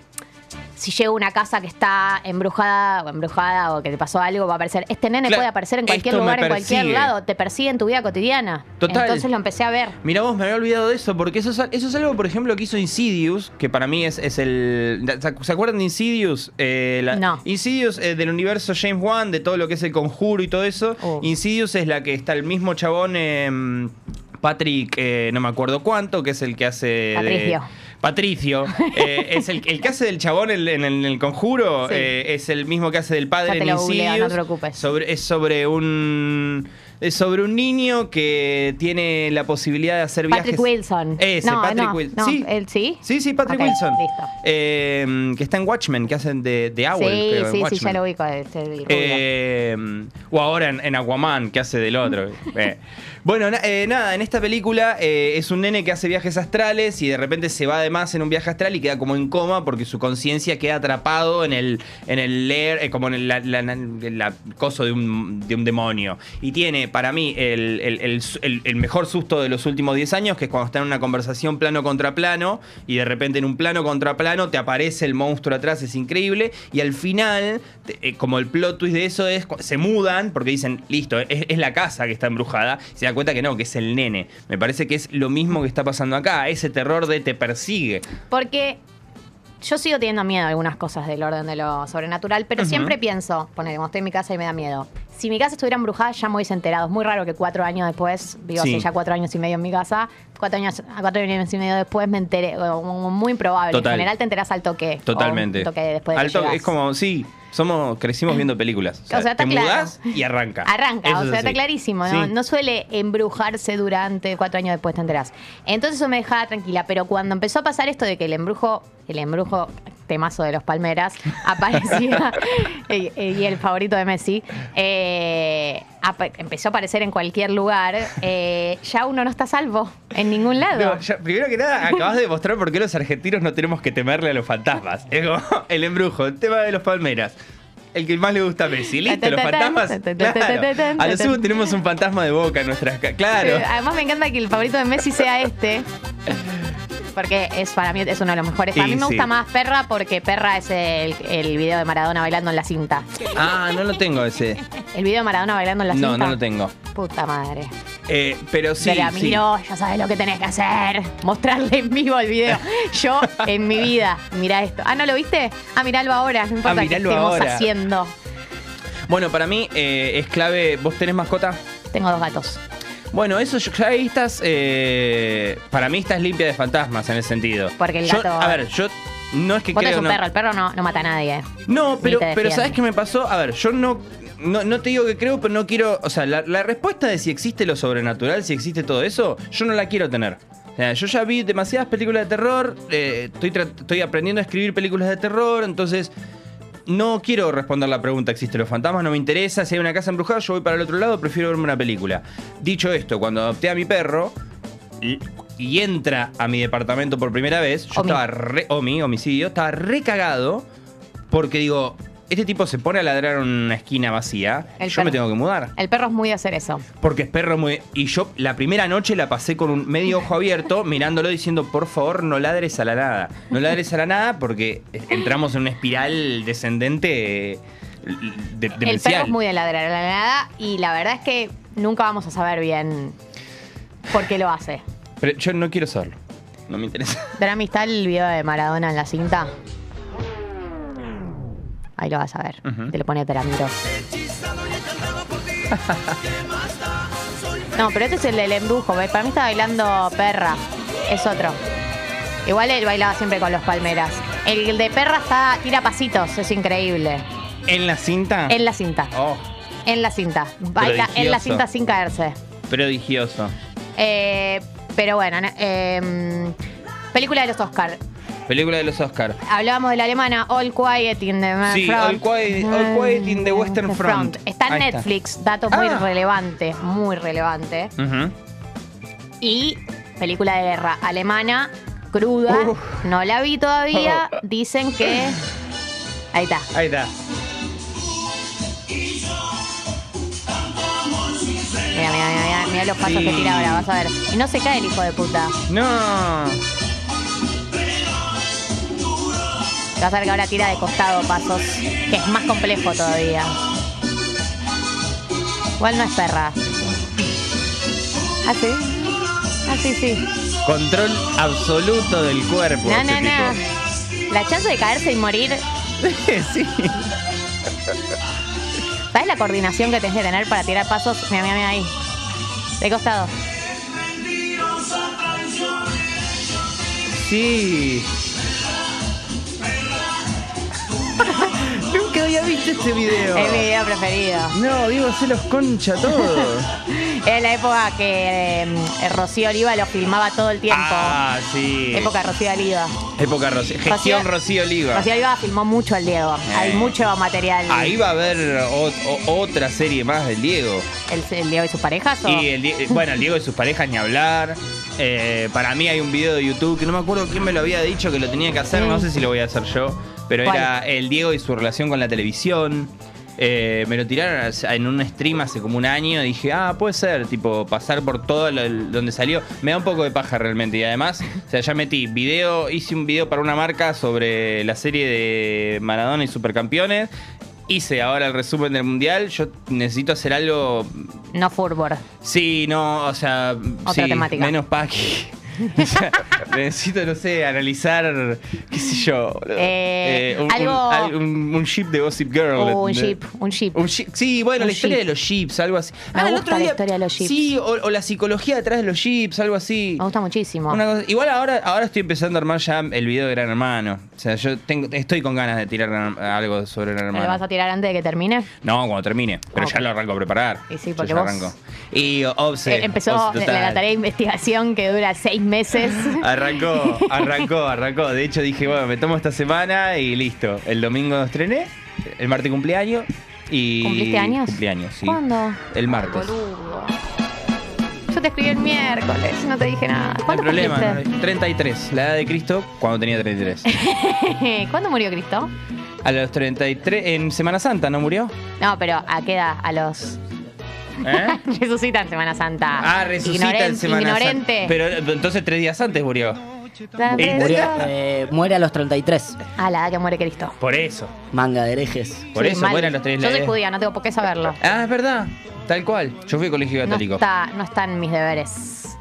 si llego a una casa que está embrujada o embrujada o que te pasó algo, va a aparecer. Este nene Claro, puede aparecer en cualquier lugar, en cualquier lado, te persigue en tu vida cotidiana. Total. Entonces lo empecé a ver. Mira vos, me había olvidado de eso, porque eso es, eso es algo, por ejemplo, que hizo Insidious, que para mí es, es el... ¿Se acuerdan de Insidious? Eh, la- No. Insidious eh, del universo James Wan, de todo lo que es el conjuro y todo eso. Oh. Insidious es la que está el mismo chabón, eh, Patrick, eh, no me acuerdo cuánto, que es el que hace... de- Patricio. Eh, (laughs) es el, el que hace del chabón en, en el, en el conjuro, Sí. eh, es el mismo que hace del padre en Insidious. no te preocupes. Sobre, es sobre un. Es sobre un niño que tiene la posibilidad de hacer Patrick viajes. Wilson. Ese, no, Patrick no, Wilson. no, Sí. ¿él sí? Sí, sí, Patrick Wilson. listo. Eh, que está en Watchmen, que hacen de, de Owl, sí, creo, sí, sí, ya lo ubico. Este. Eh, o ahora en, en Aquaman, que hace del otro. (laughs) Eh. Bueno, na- eh, nada, en esta película eh, es un nene que hace viajes astrales y de repente se va además en un viaje astral y queda como en coma porque su conciencia queda atrapado en el, en el lair, eh, como en el la, la- coso de un, de un demonio. Y tiene para mí el, el- el- mejor susto de los últimos 10 años, que es cuando está en una conversación plano contra plano y de repente en un plano contra plano te aparece el monstruo atrás, es increíble. Y al final, eh, como el plot twist de eso es, se mudan porque dicen, listo, es, es la casa que está embrujada. Se dan cuenta que no, que es el nene. Me parece que es lo mismo que está pasando acá. Ese terror de te persigue. Porque yo sigo teniendo miedo a algunas cosas del orden de lo sobrenatural, pero siempre pienso, ponele, cuando estoy en mi casa y me da miedo. Si mi casa estuviera embrujada, ya me hubiese enterado. Es muy raro que cuatro años después, vivo Sí. hace ya cuatro años y medio en mi casa, cuatro años, cuatro años y medio después me enteré, muy improbable. Total. En general te enterás al toque. Totalmente. toque después de Al que toque, es como, sí, somos, crecimos viendo películas. O sea, O sea, te claro. mudás y arranca. Arranca, Eso o sea, está clarísimo, ¿no? Sí. No suele embrujarse durante cuatro años después, te enterás. Entonces eso me dejaba tranquila, pero cuando empezó a pasar esto de que el embrujo, el embrujo temazo de los Palmeras, (laughs) aparecía, y, y el favorito de Messi, eh, empezó a aparecer en cualquier lugar, eh, ya uno no está salvo en ningún lado. No, ya, primero que nada, acabas de demostrar por qué los argentinos no tenemos que temerle a los fantasmas. Es como el embrujo, el tema de los palmeras. El que más le gusta a Messi. Listo, los fantasmas. Claro. A lo sumo tenemos un fantasma de boca en nuestras Claro. Además me encanta que el favorito de Messi sea este. Porque es para mí es uno de los mejores. A mí me gusta sí. más Perra porque Perra es el, el video de Maradona bailando en la cinta. Ah, no lo tengo ese. El video de Maradona bailando en la No, cinta. no lo tengo. Puta madre. Eh, pero sí. Te la sí. miro, ya sabes lo que tenés que hacer. Mostrarle en vivo el video. Yo, en mi vida, mira esto. Ah, ¿no lo viste? Ah, miralo ahora. No importa Ah, qué estemos ahora. haciendo. Bueno, para mí eh, es clave. ¿Vos tenés mascota? Tengo dos gatos. Bueno, eso yo- ya ahí estás. eh, para mí estás limpia de fantasmas en ese sentido. Porque el Yo- gato- a ver, yo no es que Vos creo. un no- perro, el perro no, no mata a nadie. No, pero, te pero defiende. ¿sabes qué me pasó? A ver, yo no, no, no te digo que creo, pero no quiero. O sea, la, la respuesta de si existe lo sobrenatural, si existe todo eso, yo no la quiero tener. O sea, yo ya vi demasiadas películas de terror, eh, estoy, tra- estoy aprendiendo a escribir películas de terror, entonces no quiero responder la pregunta, ¿existen los fantasmas? No me interesa, si hay una casa embrujada, yo voy para el otro lado, prefiero verme una película. Dicho esto, cuando adopté a mi perro y, y entra a mi departamento por primera vez, yo Omi. estaba re, Omi, homicidio, estaba recagado porque digo, este tipo se pone a ladrar en una esquina vacía, El yo me tengo que mudar. El perro es muy de hacer eso. Porque es perro muy. Y yo la primera noche la pasé con un medio ojo abierto, (laughs) mirándolo diciendo, por favor, no ladres a la nada. No ladres a la nada porque entramos en una espiral descendente eh, de, El perro es muy de ladrar a la nada y la verdad es que nunca vamos a saber bien por qué lo hace. Pero yo no quiero saberlo. No me interesa. Drami está el video de Maradona en la cinta. Ahí lo vas a ver. Te lo pone Teramiro. No, pero este es el del embrujo. ¿ves? Para mí está bailando perra. Es otro. Igual él bailaba siempre con los palmeras. El de perra está, tira pasitos, es increíble. ¿En la cinta? En la cinta. Oh, En la cinta. Baila en la Prodigioso. cinta sin caerse. prodigioso. Eh, pero bueno, eh, película de los Oscar. Película de los Oscars. Hablábamos de la alemana All Quiet in the Sí, Front. All Quiet- All Quiet in the Western Front. Está en Ahí está. Netflix, dato muy Ah. relevante, muy relevante. Y película de guerra alemana, cruda. No la vi todavía. Dicen que. Ahí está. Ahí está. Mira, mira, mira, mira, mira los pasos Sí. que tira ahora, vas a ver. Y no se cae el hijo de puta. No. Vas a ver que ahora tira de costado pasos, que es más complejo todavía. Igual no es perra. ¿Ah, sí? Ah, sí, sí. Control absoluto del cuerpo. No, este no, no. La chance de caerse y morir. (laughs) sí. ¿Sabes la coordinación que tenés que tener para tirar pasos? Mira, mira, mira ahí. De costado. Sí. Había visto este video. Es mi video preferido. No, Diego se los concha todo. (laughs) Es la época que eh, Rocío Oliva lo filmaba todo el tiempo. ah, sí. Época de Rocío Oliva. Época Rocío. Gestión Rocío- Rocío Oliva. Rocío Oliva filmó mucho al Diego. Hay Eh. mucho material. Ahí va a haber o- o- otra serie más del Diego. ¿El, el Diego y sus parejas? O? Y el, bueno, el Diego y sus parejas ni hablar. Eh, para mí hay un video de YouTube que no me acuerdo quién me lo había dicho que lo tenía que hacer, no sé si lo voy a hacer yo, pero ¿Cuál? era el Diego y su relación con la televisión. Eh, me lo tiraron en un stream hace como un año. Dije, ah, puede ser, tipo, pasar por todo lo- donde salió. Me da un poco de paja realmente. Y además, o sea, ya metí video, hice un video para una marca sobre la serie de Maradona y Supercampeones. Hice ahora el resumen del mundial. Yo necesito hacer algo No Furbor. Sí, no, o sea, Otra sí, temática. menos paqui. O (laughs) sea, necesito, no sé, analizar, qué sé yo. boludo. Eh, un, algo- un- ship de Gossip Girl. O un jeep, un ship. Sí, bueno, Un la historia ship. de los ships, algo así. Me Ah, el gusta otro la día- historia de los ships. Sí, o, o la psicología detrás de los ships, algo así. Me gusta muchísimo. Una cosa- igual ahora, ahora estoy empezando a armar ya el video de Gran Hermano. O sea, yo tengo, estoy con ganas de tirar algo sobre Gran ¿Me Hermano. lo vas a tirar antes de que termine? No, cuando termine. Pero ya lo arranco a preparar. Y sí, Yo porque ya vos- arranco. Y Obse. Eh, Empezó Obse la, la tarea de investigación que dura seis meses. (laughs) Arrancó, (laughs) arrancó, arrancó. De hecho dije, bueno, me tomo esta semana y listo. El domingo estrené, el martes cumpleaños y... ¿Cumpliste años? Cumpleaños, sí. ¿Cuándo? El martes. Boludo. Yo te escribí el miércoles, no te dije nada. No hay ¿Cuándo problema. cumpliste? no hay- 33, la edad de Cristo cuando tenía 33. (laughs) ¿Cuándo murió Cristo? A los 33, en Semana Santa, ¿no murió? No, pero ¿a qué edad? A los... ¿Eh? (laughs) Resucita en Semana Santa. Ah, resucita en Semana ignorante. Santa. Pero entonces tres días antes murió. Murió- eh, muere a los 33. Ah, la edad que muere Cristo. Por eso. Manga de herejes. Por Sí, eso mal. mueren los tres Yo soy judía, no tengo por qué saberlo. Ah, es verdad. Tal cual. Yo fui a colegio No católico. está, no está en mis deberes.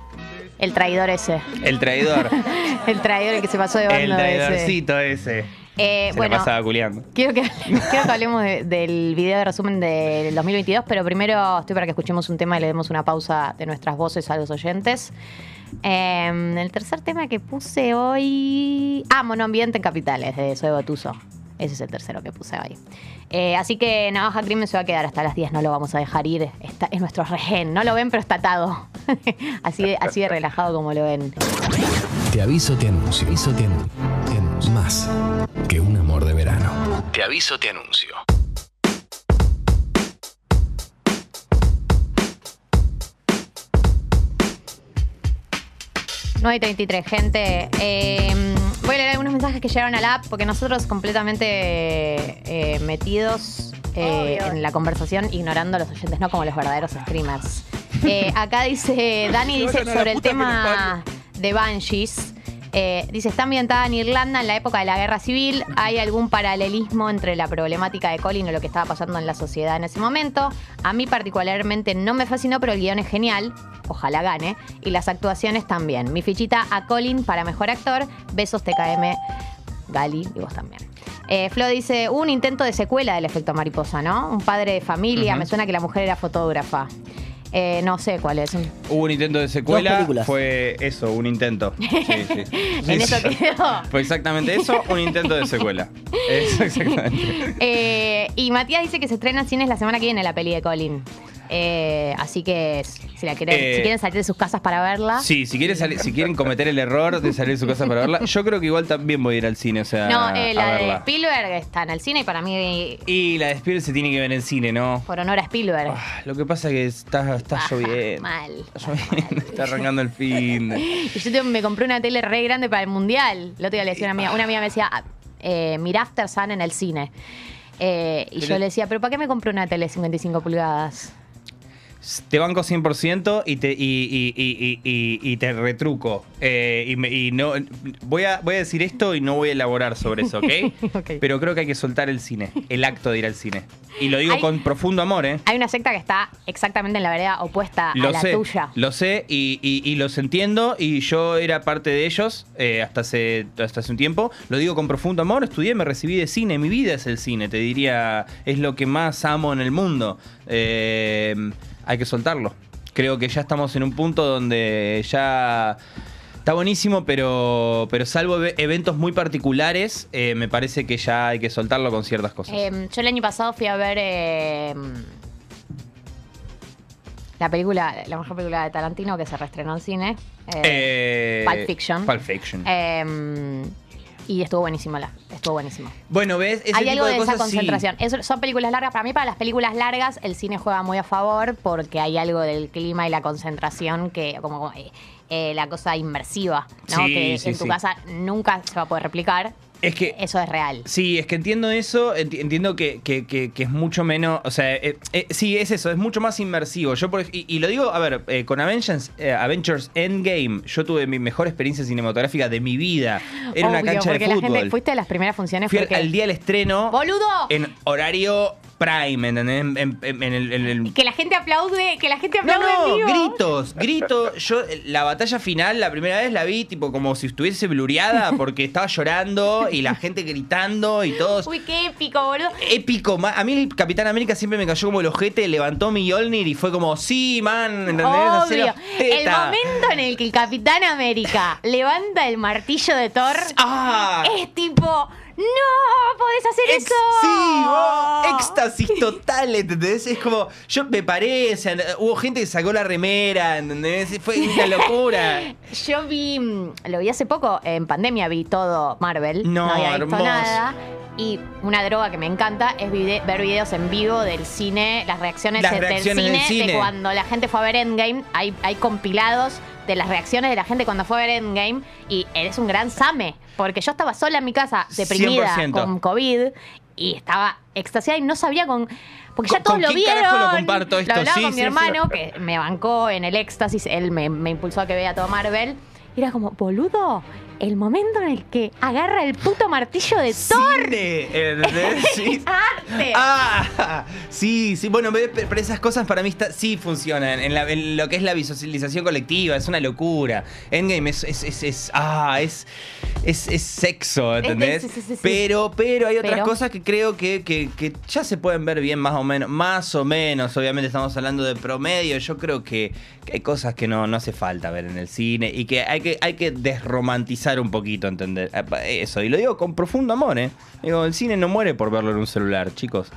El traidor ese. El traidor. (laughs) El traidor el que se pasó de bando el ese. traidorcito ese. Eh, Se bueno, la pasaba culiando. quiero que, (laughs) quiero que hablemos de- del video de resumen del 2022, pero primero estoy para que escuchemos un tema y le demos una pausa de nuestras voces a los oyentes. Eh, el tercer tema que puse hoy. Ah, Monoambiente en Capitales, de Soy Botuso. Ese es el tercero que puse hoy. Eh, así que Navaja Crimen se va a quedar hasta las 10, no lo vamos a dejar ir. Está, es nuestro rehén. No lo ven, pero está atado. (laughs) así, de, así de relajado como lo ven. Te aviso, te anuncio. Aviso, te anuncio. Te anuncio. Más que un amor de verano. Te aviso, te anuncio. 9 y 33, gente. Eh, voy a leer algunos mensajes que llegaron a la app porque nosotros completamente eh, metidos eh, en la conversación, ignorando a los oyentes, no como los verdaderos streamers. Eh, acá dice, Dani (laughs) dice sobre el tema de Banshees. Eh, dice, está ambientada en Irlanda en la época de la guerra civil. ¿Hay algún paralelismo entre la problemática de Colin o lo que estaba pasando en la sociedad en ese momento? A mí particularmente no me fascinó, pero el guion es genial. Ojalá gane. Y las actuaciones también. Mi fichita a Colin para mejor actor. Besos TKM, Gali y vos también. Eh, Flo dice, hubo un intento de secuela del efecto mariposa, ¿no? Un padre de familia, me suena que la mujer era fotógrafa. Eh, no sé cuál es. Hubo un intento de secuela. Fue eso, un intento. (laughs) Sí, sí. en Sí, eso sí. quedó. Fue exactamente eso, un intento de secuela. (laughs) Eso exactamente. Eh, y Matías dice que se estrena en cines la semana que viene la peli de Colin. Eh, así que si, la quieren, Eh, si quieren salir de sus casas para verla. Sí, si, quieren salir- si quieren cometer el error de salir de su casa para verla, (laughs) yo creo que igual también voy a ir al cine, o sea, No, eh, a la de verla. Spielberg está en el cine y para mí, Y la de Spielberg se tiene que ver en cine, ¿no? por honor a Spielberg. Lo que pasa es que está, está lloviendo. Mal. Está lloviendo, está arrancando el fin. (laughs) Y yo te- me compré una tele re grande para el mundial. El otro día le decía a una amiga, una amiga me decía, ah, mira After Sun en el cine. Eh, y yo le decía, ¿pero para qué me compré una tele 55 pulgadas? Te banco 100% y te, y, y- y- y- y- y te retruco. Eh, y, me- y no, voy, a, voy a decir esto y no voy a elaborar sobre eso, (laughs) ¿ok? Pero creo que hay que soltar el cine, el acto de ir al cine. Y lo digo Hay- con profundo amor, ¿eh? Hay una secta que está exactamente en la vereda opuesta a la sé, tuya. lo sé y los entiendo y yo era parte de ellos eh, hasta, hace, hasta hace un tiempo. Lo digo con profundo amor, estudié, me recibí de cine, mi vida es el cine, te diría, es lo que más amo en el mundo. Eh, hay que soltarlo. Creo que ya estamos en un punto donde ya... Está buenísimo, pero, pero salvo eve- eventos muy particulares, eh, me parece que ya hay que soltarlo con ciertas cosas. Eh, yo el año pasado fui a ver eh, la película, la mejor película de Tarantino que se reestrenó en cine. eh, Eh, Pulp Fiction. Pulp Fiction. Y estuvo buenísimo, la, estuvo buenísimo. bueno, ¿ves? Ese Hay tipo algo de, esa cosas sí. concentración. Eso- son películas largas. Para mí, para las películas largas, el cine juega muy a favor porque hay algo del clima y la concentración que, como eh, eh, la cosa inmersiva, ¿no? Sí, que sí, en tu sí. casa nunca se va a poder replicar. Es que eso es real. Sí, es que entiendo eso, enti- entiendo que, que- que- que es mucho menos, o sea, eh, eh, sí, es eso, es mucho más inmersivo. Yo por y, y lo digo, a ver, eh, con Avengers, Avengers Endgame, yo tuve mi mejor experiencia cinematográfica de mi vida. Era una cancha de la fútbol. gente, fuiste a las primeras funciones Fui porque... al día del estreno ¡Boludo! en horario prime, ¿entendés? En, en- en- en el, en el- Que la gente aplaude, que la gente no, aplaude en no, vivo. gritos, gritos. Yo la batalla final, la primera vez la vi tipo como si estuviese blureada (laughs) porque estaba llorando y la gente gritando y todos. Uy, qué épico, boludo. Épico, a mí el Capitán América siempre me cayó como el ojete, levantó mi Mjolnir y fue como, sí, man, ¿entendés? Obvio. El momento en el que el Capitán América levanta el martillo de Thor Ah. es tipo, ¡No! ¡Podés hacer eso! Sí, oh, éxtasis total, ¿entendés? Es como, yo me paré, o sea, hubo gente que sacó la remera, ¿entendés? Fue una locura. (laughs) Yo vi, mm, lo vi hace poco, en pandemia vi todo Marvel. No, había visto hermoso. nada. Y una droga que me encanta es vide- ver videos en vivo del cine, las reacciones, Las del, reacciones cine, del cine. de cuando la gente fue a ver Endgame. Hay, hay compilados de las reacciones de la gente cuando fue a ver Endgame. Y eres un gran same. Porque yo estaba sola en mi casa, deprimida, 100%. con COVID. Y estaba extasiada y no sabía con... Porque ya ¿Con- todos lo vieron. lo comparto esto? Lo hablaba Sí, con mi sí. hermano, que me bancó en el éxtasis. Él me, me impulsó a que vea todo Marvel. Y era como, boludo, el momento en el que agarra el puto martillo de Thor. Cine, ¿entendés? (laughs) Sí. ¡Arte! Ah, sí, sí. Bueno, pero esas cosas para mí está- sí funcionan. En, la- en lo que es la visualización colectiva, es una locura. Endgame es. es, es, es- ah, es. Es, es sexo, ¿entendés? sí, sí, sí, sí. Pero, pero hay otras Pero- cosas que creo que, que- que ya se pueden ver bien más o menos. Más o menos, obviamente estamos hablando de promedio. Yo creo que, que hay cosas que no, no hace falta ver en el cine y que hay que, hay que desromantizar un poquito, ¿entender? Eso, y lo digo con profundo amor, ¿eh? Digo, el cine no muere por verlo en un celular, chicos.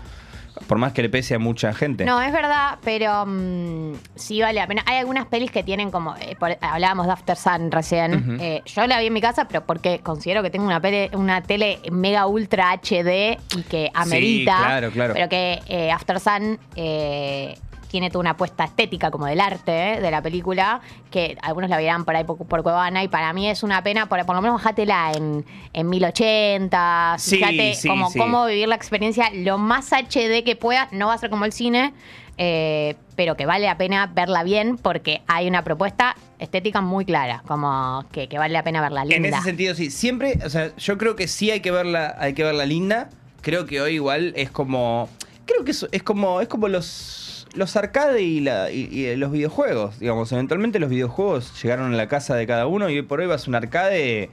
Por más que le pese a mucha gente. No, es verdad, pero mm, sí vale la pena. Hay algunas pelis que tienen como. eh, por- hablábamos de After Sun recién. Eh, yo la vi en mi casa, pero porque considero que tengo una, pele- una tele mega ultra HD y que amerita. claro, claro. Pero que eh, After Sun. Tiene toda una apuesta estética como del arte ¿eh? de la película, que algunos la verán por ahí por, por Cuevana, y para mí es una pena, por, por lo menos bajátela en, en 1080, Sí, fíjate sí, como, sí. cómo vivir la experiencia lo más HD que pueda, no va a ser como el cine, eh, pero que vale la pena verla bien porque hay una propuesta estética muy clara, como que, que vale la pena verla linda. En ese sentido, sí. Siempre, o sea, yo creo que sí hay que verla, hay que verla linda. Creo que hoy igual es como. Creo que es, es como. Es como los. Los arcade y, la- y- y los videojuegos, digamos, eventualmente los videojuegos llegaron a la casa de cada uno y hoy por hoy vas a un arcade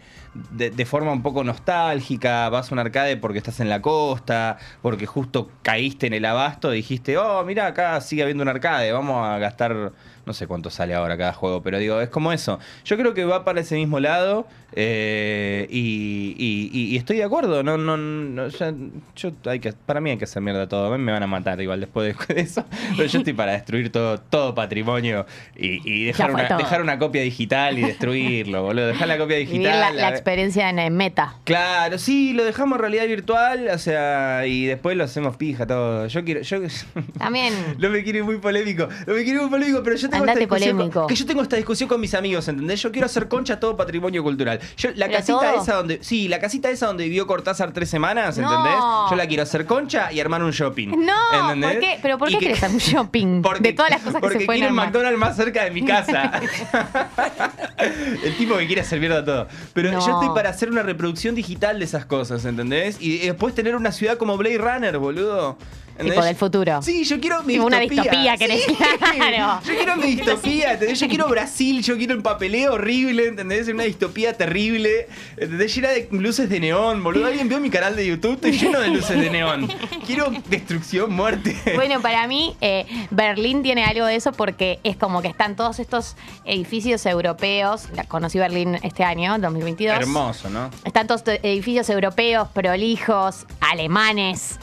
de, de forma un poco nostálgica, vas a un arcade porque estás en la costa, porque justo caíste en el abasto, dijiste, oh, mira, acá sigue habiendo un arcade, vamos a gastar, no sé cuánto sale ahora cada juego, pero digo, es como eso. Yo creo que va para ese mismo lado eh, y, y- y- y estoy de acuerdo, no, no, no, ya- yo hay que, para mí hay que hacer mierda todo, me van a matar igual después (laughs) de eso, pero yo estoy para destruir todo, todo patrimonio y, dejar, una, todo. dejar una copia digital y destruirlo, (laughs) boludo, dejar la copia Vivir digital. la, la experiencia en meta. Claro, sí, lo dejamos en realidad virtual, o sea, y después lo hacemos pija todo. Yo quiero, yo También. (laughs) no me quiero ir muy polémico, no me quiero ir muy polémico, pero yo tengo Andate esta discusión polémico. con, que yo tengo esta discusión con mis amigos, ¿entendés? Yo quiero hacer concha todo patrimonio cultural. Yo la ¿Pero casita todo? esa donde, sí, la casita esa donde vivió Cortázar tres semanas, No. ¿entendés? Yo la quiero hacer concha y armar un shopping. No, ¿entendés? ¿por qué? ¿Pero por qué que- querés hacer un (laughs) shopping? de todas las cosas que Porque se pueden quiero un. McDonald's más cerca de mi casa. (laughs) El tipo que quiere hacer mierda todo. Pero No. yo estoy para hacer una reproducción digital de esas cosas, ¿entendés? Y después tener una ciudad como Blade Runner, boludo. ¿Entendés? Tipo del futuro. Sí, yo quiero mi Tipo una distopía. distopía, querés. (laughs) Sí. Claro. Yo quiero mi distopía, ¿entendés? Yo quiero Brasil, yo quiero el papeleo horrible, ¿entendés? Una distopía terrible, ¿entendés? Llena de luces de neón, boludo. ¿Alguien vio mi canal de YouTube? Estoy lleno de luces de neón. Quiero destrucción, muerte. Bueno, para mí, eh, Berlín tiene algo de eso porque es como que están todos estos edificios europeos. La- Conocí Berlín este año, 2022. Hermoso, ¿no? Están todos estos edificios europeos, prolijos, alemanes,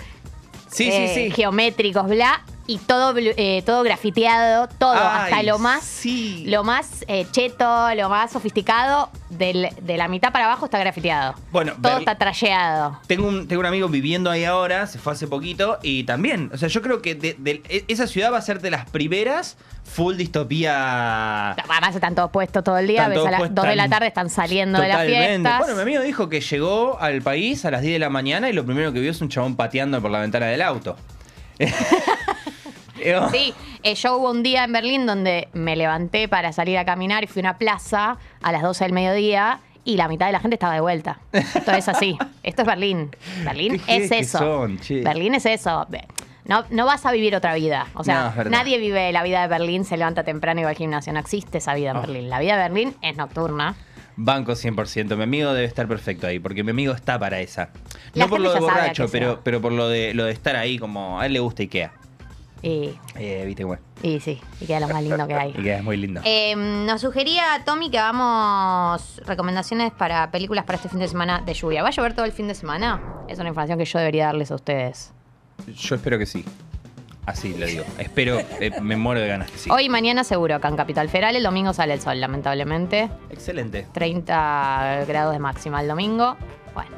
Sí, eh, sí, sí. geométricos, bla. Y todo, eh, todo grafiteado, todo, Ay, hasta lo más, lo más eh, cheto, lo más sofisticado, del- de la mitad para abajo está grafiteado. Bueno, Todo Berl- está trasheado. Tengo un, tengo un amigo viviendo ahí ahora, se fue hace poquito, y también, o sea, yo creo que de- de- e- esa ciudad va a ser de las primeras full distopía. Además están todos puestos todo el día, ves a las puestos, 2 de la tarde están saliendo de las Totalmente. fiestas. Bueno, mi amigo dijo que llegó al país a las 10 de la mañana y lo primero que vio es un chabón pateando por la ventana del auto. (laughs) Sí, eh, yo hubo un día en Berlín donde me levanté para salir a caminar y fui a una plaza a las 12 del mediodía y la mitad de la gente estaba de vuelta. Esto es así. Esto es Berlín. Berlín es eso. son. Berlín es eso. No, no vas a vivir otra vida. O sea, nadie vive la vida de Berlín, se levanta temprano y va al gimnasio. No existe esa vida en Oh. Berlín. La vida de Berlín es nocturna. Banco 100%. Mi amigo debe estar perfecto ahí, porque mi amigo está para esa. La no por lo de borracho, pero, pero por lo de, lo de estar ahí como... A él le gusta Ikea. Y, Eh, Viste, bueno. y sí, y queda lo más lindo que hay. (laughs) Ikea es muy lindo. Eh, nos sugería Tommy que hagamos recomendaciones para películas para este fin de semana de lluvia. ¿Va a llover todo el fin de semana? Es una información que yo debería darles a ustedes. Yo espero que sí. Así lo digo. Espero, eh, me muero de ganas que sí. Hoy y mañana seguro acá en Capital Federal. El domingo sale el sol, lamentablemente. Excelente. 30 grados de máxima el domingo. Bueno.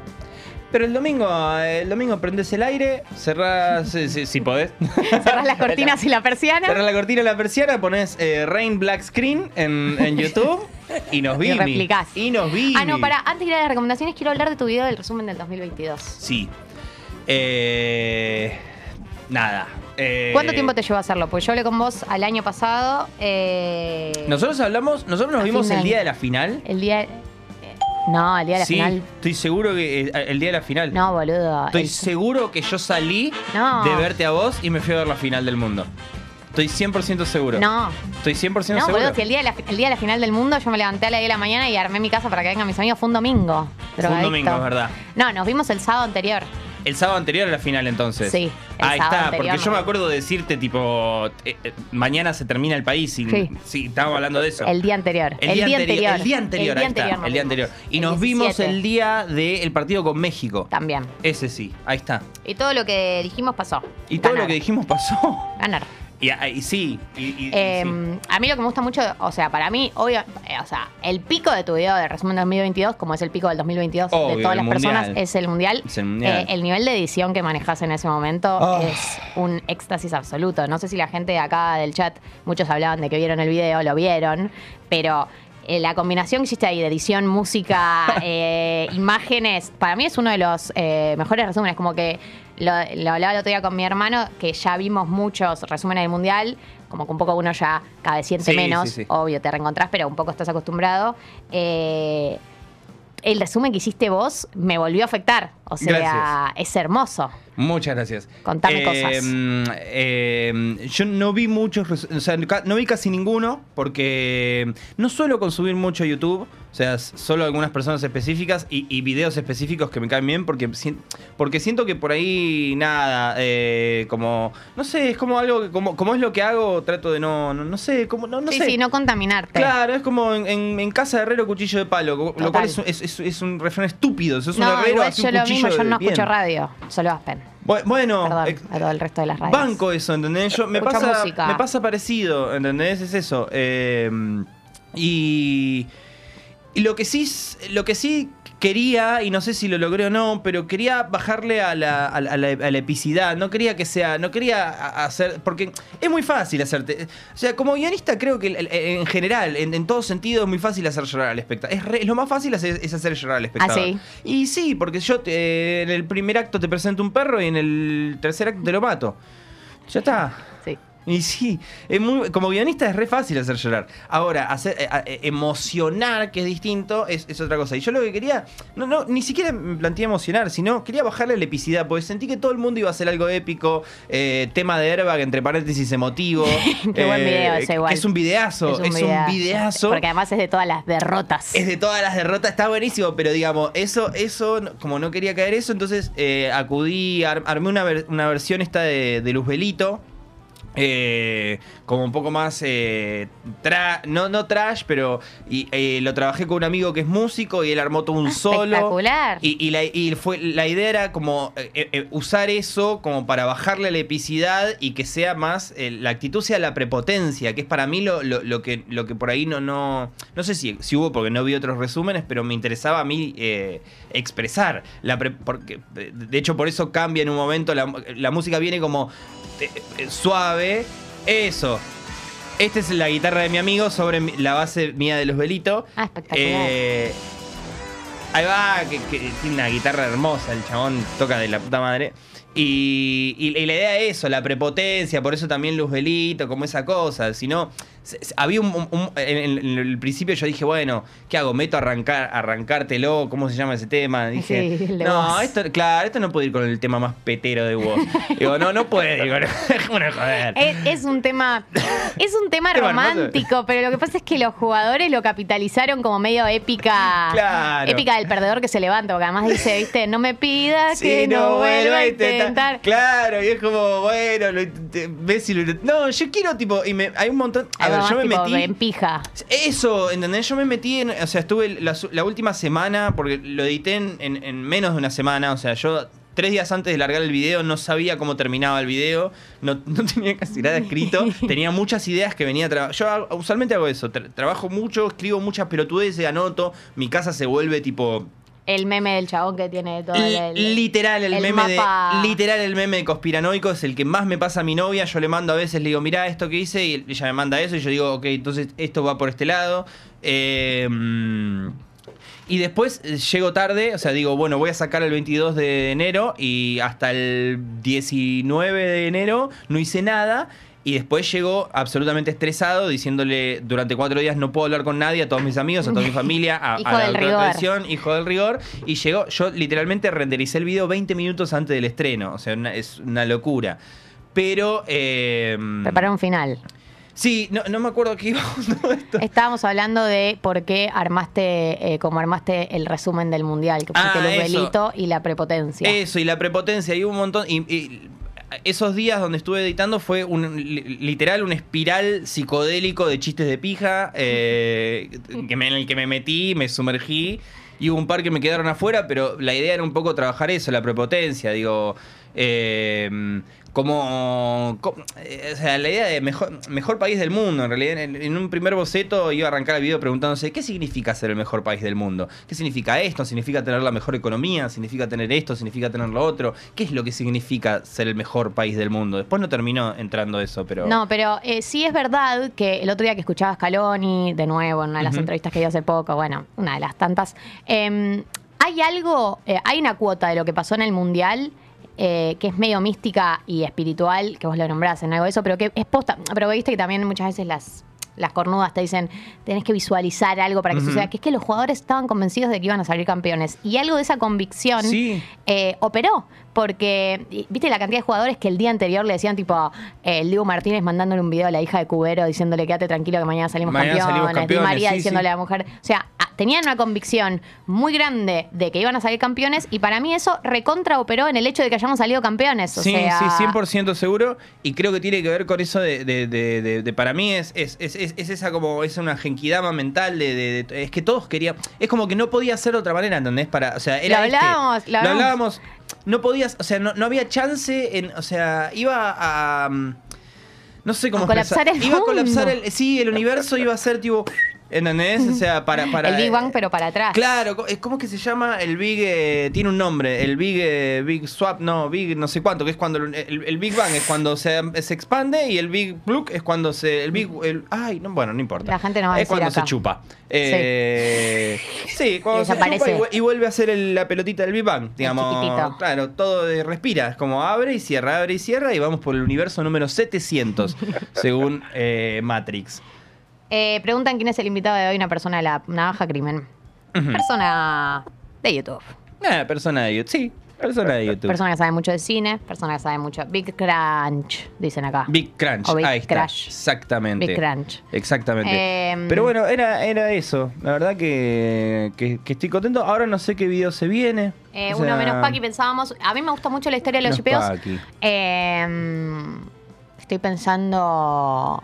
Pero el domingo, el domingo prendes el aire, cerrás, si, si- si podés. (laughs) Cerrás las cortinas y la persiana. Cerrás la cortina y la persiana, pones eh, Rain Black Screen en, en YouTube y nos Y vimos. replicás. Y nos vi. Ah, no, para, antes de ir a las recomendaciones, quiero hablar de tu video del resumen del 2022. Sí. Eh, nada. Eh, ¿Cuánto tiempo te llevó a hacerlo? Pues yo hablé con vos al año pasado. eh, Nosotros hablamos, nosotros nos vimos el día de la final. El día. No, el día de la sí, final. estoy seguro que eh, el día de la final. No, boludo. Estoy el- seguro que yo salí No. de verte a vos y me fui a ver la final del mundo. Estoy 100% seguro. No. Estoy 100% No, seguro. boludo, si el día, de la, el día de la final del mundo yo me levanté a las 10 de la mañana y armé mi casa para que vengan mis amigos. Fue un domingo. Fue un drogadicto. domingo, es verdad. No, nos vimos el sábado anterior. El sábado anterior a la final, entonces. Sí, el Ahí sábado está, anterior porque yo no. me acuerdo de decirte, tipo, eh, eh, mañana se termina el país. Y, Sí. sí. estábamos hablando de eso. El día anterior. El día, anterior, El día anterior, El día ahí está, nos el día vimos. anterior. Y El nos vimos 17. el día del partido con México. También. Ese sí, ahí está. Y todo lo que dijimos pasó. Y todo Ganar. lo que dijimos pasó. Ganar. Y, y sí, y, y- Eh, sí. A mí lo que me gusta mucho, o sea, para mí, obvio, eh, o sea, el pico de tu video de resumen del 2022, como es el pico del 2022 Obvio, de todas las personas, es el mundial. Es el mundial. Eh, el nivel de edición que manejas en ese momento Oh. es un éxtasis absoluto. No sé si la gente de acá del chat, muchos hablaban de que vieron el video, lo vieron, pero eh, la combinación que hiciste ahí de edición, música, (laughs) eh, imágenes, para mí es uno de los eh, mejores resúmenes. Como que lo, lo hablaba el otro día con mi hermano, que ya vimos muchos resúmenes del mundial, como que un poco uno ya cada vez siente Sí, menos, sí, sí. obvio, te reencontrás, pero un poco estás acostumbrado. Eh, el resumen que hiciste vos me volvió a afectar. O sea, Gracias. es hermoso. Muchas gracias. Contame Eh, cosas. eh, yo no vi muchos, o sea, no vi casi ninguno porque no suelo consumir mucho YouTube, o sea, solo algunas personas específicas y, y videos específicos que me caen bien porque, porque siento que por ahí nada, eh, como, no sé, es como algo, que como, como es lo que hago, trato de no, no, no sé, como, no, no sí, sé. sí, no contaminarte. Claro, es como en, en- en casa de herrero cuchillo de palo, lo Total. cual es, es- es- es un refrán estúpido. Sos un no, herrero, igual yo un lo cuchillo mismo, yo no bien. escucho radio, solo Aspen. Bu- Bueno, Perdón, eh, a todo el resto de las radios. Banco eso, ¿entendés? Yo, me, pasa, música. me pasa parecido, ¿entendés? Es eso. Eh, y, y lo que sí lo que sí quería, y no sé si lo logré o no, pero quería bajarle a la, a la- a la- a la epicidad. No quería que sea, no quería hacer, porque es muy fácil hacerte. O sea, como guionista creo que en general, en, en todo sentido, es muy fácil hacer llorar al espectador. Es, re- lo más fácil hacer- es hacer llorar al espectador. sí? Y sí, porque yo te- en el primer acto te presento un perro y en el tercer acto te lo mato. Ya está. Y sí, es muy, como guionista es re fácil hacer llorar. Ahora, hacer, eh, eh, emocionar, que es distinto, es, es otra cosa. Y yo lo que quería, no, no, ni siquiera me planteé emocionar, sino quería bajarle la epicidad, porque sentí que todo el mundo iba a hacer algo épico, eh, tema de airbag, entre paréntesis, emotivo. (laughs) Qué buen video ese igual. Es un videazo, es un videazo. Porque además es de todas las derrotas. Es de todas las derrotas, está buenísimo, pero digamos, eso, eso, como no quería caer eso, entonces eh, acudí, ar- armé una, ver- una versión esta de, de Luzbelito. Eh, como un poco más eh, tra- no, no trash, pero y, eh, lo trabajé con un amigo que es músico y él armó todo un solo. Espectacular. Y, y la, y fue, la idea era como usar eso como para bajarle la epicidad y que sea más, la actitud sea la prepotencia, que es para mí lo, lo- lo que, lo que por ahí no, no, no sé si, si hubo porque no vi otros resúmenes, pero me interesaba a mí expresar. La pre- porque, de hecho, por eso cambia en un momento, la, la música viene como eh, eso. Esta es la guitarra de mi amigo sobre la base mía de los velitos. Ah, espectacular. Eh, ahí va, que, que tiene una guitarra hermosa, el chabón toca de la puta madre. Y, y- y la idea es eso, la prepotencia, por eso también Luz Velito, como esa cosa. Si no, había un, en, el principio yo dije, bueno, ¿qué hago? ¿Meto a arrancar, arrancártelo? ¿Cómo se llama ese tema? Dije, Sí, no, esto, claro, esto no puede ir con el tema más petero de vos. (laughs) Digo, no, no puede, digo, de joder. Es, es un tema, es un tema (laughs) romántico, pero lo que pasa es que los jugadores lo capitalizaron como medio épica, Claro. épica del perdedor que se levanta, porque además dice, viste, no me pidas Sí, que no, vuelva a intentar. Claro, y es como, bueno, lo ves si lo No, yo quiero, tipo, y me, hay un montón. A Yo me tipo metí. en pija. Eso, ¿entendés? Yo me metí en. O sea, estuve la, última semana, porque lo edité en, en- en menos de una semana. O sea, yo. Tres días antes de largar el video no sabía cómo terminaba el video, no, (laughs) no tenía casi nada escrito, (laughs) tenía muchas ideas que venía a trabajar. Yo hago- usualmente hago eso, tra- trabajo mucho, escribo muchas pelotudeces, anoto, mi casa se vuelve tipo El meme del chabón que tiene todo el, Li- literal el, el meme mapa. de literal el meme de conspiranoico es el que más me pasa a mi novia yo le mando a veces le digo mirá esto que hice y ella me manda eso y yo digo ok entonces esto va por este lado Eh, mm, y después eh, llego tarde, o sea, digo, bueno, voy a sacar el 22 de enero y hasta el 19 de enero no hice nada. Y después llego absolutamente estresado diciéndole durante cuatro días no puedo hablar con nadie, a todos mis amigos, a toda mi familia, a, (laughs) Hijo a la del rigor. Tradición, hijo del rigor. Y llegó, yo literalmente rendericé el video 20 minutos antes del estreno. O sea, una- es una locura. Pero... eh, Preparar un final. Sí, no, no me acuerdo qué iba. (laughs) Estábamos hablando de por qué armaste, eh, como armaste el resumen del mundial, que pusiste Ah, eso. velitos y la prepotencia. Eso, y la prepotencia, y un montón. Y, y esos días donde estuve editando fue un, li- literal un espiral psicodélico de chistes de pija, eh, (laughs) que me- en el que me metí, me sumergí. Y hubo un par que me quedaron afuera, pero la idea era un poco trabajar eso, la prepotencia. Digo, Eh, como, co- eh, o sea, la idea de mejor, mejor país del mundo, en realidad, en, en un primer boceto iba a arrancar el video preguntándose, ¿qué significa ser el mejor país del mundo? ¿Qué significa esto? ¿Significa tener la mejor economía? ¿Significa tener esto? ¿Significa tener lo otro? ¿Qué es lo que significa ser el mejor país del mundo? Después no terminó entrando eso, pero... No, pero eh, sí es verdad que el otro día que escuchaba a Scaloni, de nuevo, en una de las entrevistas que dio hace poco, bueno, una de las tantas, eh, hay algo, eh, hay una cuota de lo que pasó en el Mundial eh, que es medio mística y espiritual, que vos lo nombrás en algo de eso, pero que es posta, pero viste que también muchas veces las... Las cornudas te dicen, tenés que visualizar algo para que suceda, que es que los jugadores estaban convencidos de que iban a salir campeones. Y algo de esa convicción Sí. eh, operó. Porque, viste la cantidad de jugadores que el día anterior le decían, tipo, eh, el Diego Martínez mandándole un video a la hija de Cubero diciéndole, quédate tranquilo que mañana salimos Mañana campeones. salimos campeones, María sí, diciéndole sí. a la mujer. O sea, tenían una convicción muy grande de que iban a salir campeones y para mí eso recontra operó en el hecho de que hayamos salido campeones. O Sí, sea, sí, 100% seguro. Y creo que tiene que ver con eso de, de- de- de- de- para mí es, es, es- es- es esa como, es una genkidama mental de, de- de- es que todos querían, es como que no podía ser de otra manera, ¿entendés? Para, o sea, era Lo este. hablábamos, lo Lo hablábamos. hablábamos, no podías, o sea, no, no había chance en, o sea, iba a... mm, No sé cómo A colapsar el Iba a colapsar el. Sí, el universo iba a ser tipo. ¿Entendés? O sea, para. para el Big Bang, pero para atrás. Claro, co- ¿cómo es que se llama? El Big. eh, tiene un nombre. El Big. eh, Big Swap, no, Big no sé cuánto, que es cuando. El, Big Bang es cuando se, se expande y el Big Plug es cuando se. El Big. el- ay, no, bueno, no importa. La gente no va a Es decir cuando acá. se chupa. Eh, sí. cuando se chupa y, vu- y vuelve a ser el- la pelotita del Big Bang. Digamos. Claro, todo respira. Es como abre y cierra, abre y cierra y vamos por el universo número 700, (laughs) según eh, Matrix. Eh, preguntan quién es el invitado de hoy, una persona de la navaja crimen. Persona de YouTube. Ah, persona de YouTube. Sí, persona de YouTube. Persona que sabe mucho de cine, persona que sabe mucho. Big Crunch, dicen acá. Big Crunch. O Big Ahí está. Crash. Exactamente. Big Crunch. Exactamente. Em, Pero bueno, era, era eso. La verdad que, que- que estoy contento. Ahora no sé qué video se viene. Eh, O uno menos Paki pensábamos. A mí me gusta mucho la historia de los chipeos. Eh, estoy pensando.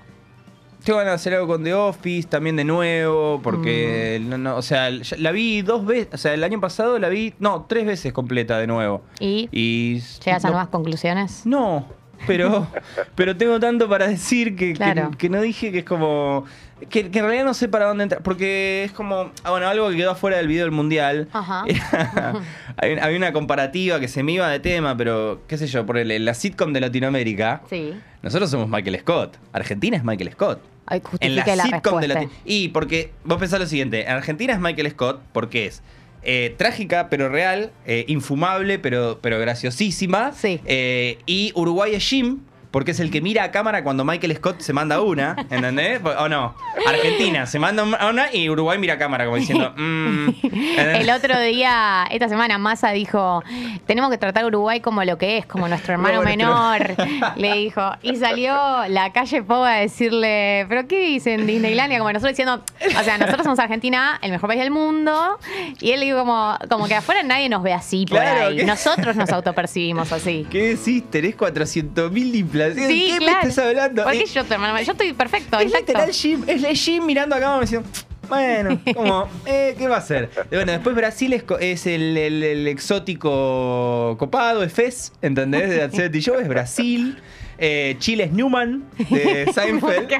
Tengo ganas de hacer algo con The Office también de nuevo, porque, Mm. no, no, o sea, la vi dos veces, o sea, el año pasado la vi, no, tres veces completa de nuevo. ¿Y Y llegas a nuevas conclusiones? No, pero, (laughs) pero tengo tanto para decir que, que- Claro. que no dije que es como. Que, que en realidad no sé para dónde entrar. Porque es como. ah, bueno, algo que quedó afuera del video del mundial. Ajá. (laughs) Hay- Había una comparativa que se me iba de tema, pero qué sé yo, por el- la sitcom de Latinoamérica. Sí. Nosotros somos Michael Scott. Argentina es Michael Scott. Ay, En la la, sitcom de. Latinoamérica. Y porque vos pensás lo siguiente: en Argentina es Michael Scott porque es. eh, trágica pero real, eh, infumable pero, pero graciosísima. Eh, y Uruguay es Jim, porque es el que mira a cámara cuando Michael Scott se manda una, ¿entendés? (laughs) ¿O no? Argentina se manda una y Uruguay mira a cámara como diciendo... (laughs) mm. El otro día, esta semana, Massa dijo: Tenemos que tratar a Uruguay como lo que es, como nuestro hermano menor. (laughs) Le dijo. Y salió la calle Pogo a decirle: ¿Pero qué dicen Disneylandia? Como nosotros diciendo: O sea, nosotros somos Argentina, el mejor país del mundo. Y él dijo: como, como que afuera nadie nos ve así por Claro, ahí. Nosotros nos autopercibimos así. ¿Qué decís? Tenés 400 mil Sí, ¿Qué claro. me estás hablando? ¿Por qué Eh, yo, tu hermano? Yo estoy perfecto, Es intacto. literal Jim, es es Jim mirando a cámara diciendo... Bueno, (laughs) como, eh, ¿qué va a hacer? Y Bueno, después Brasil es, el, el- el exótico copado, es Fez, ¿entendés? De That 70 Show, es Brasil. Eh, Chile es Newman, de (laughs) Seinfeld.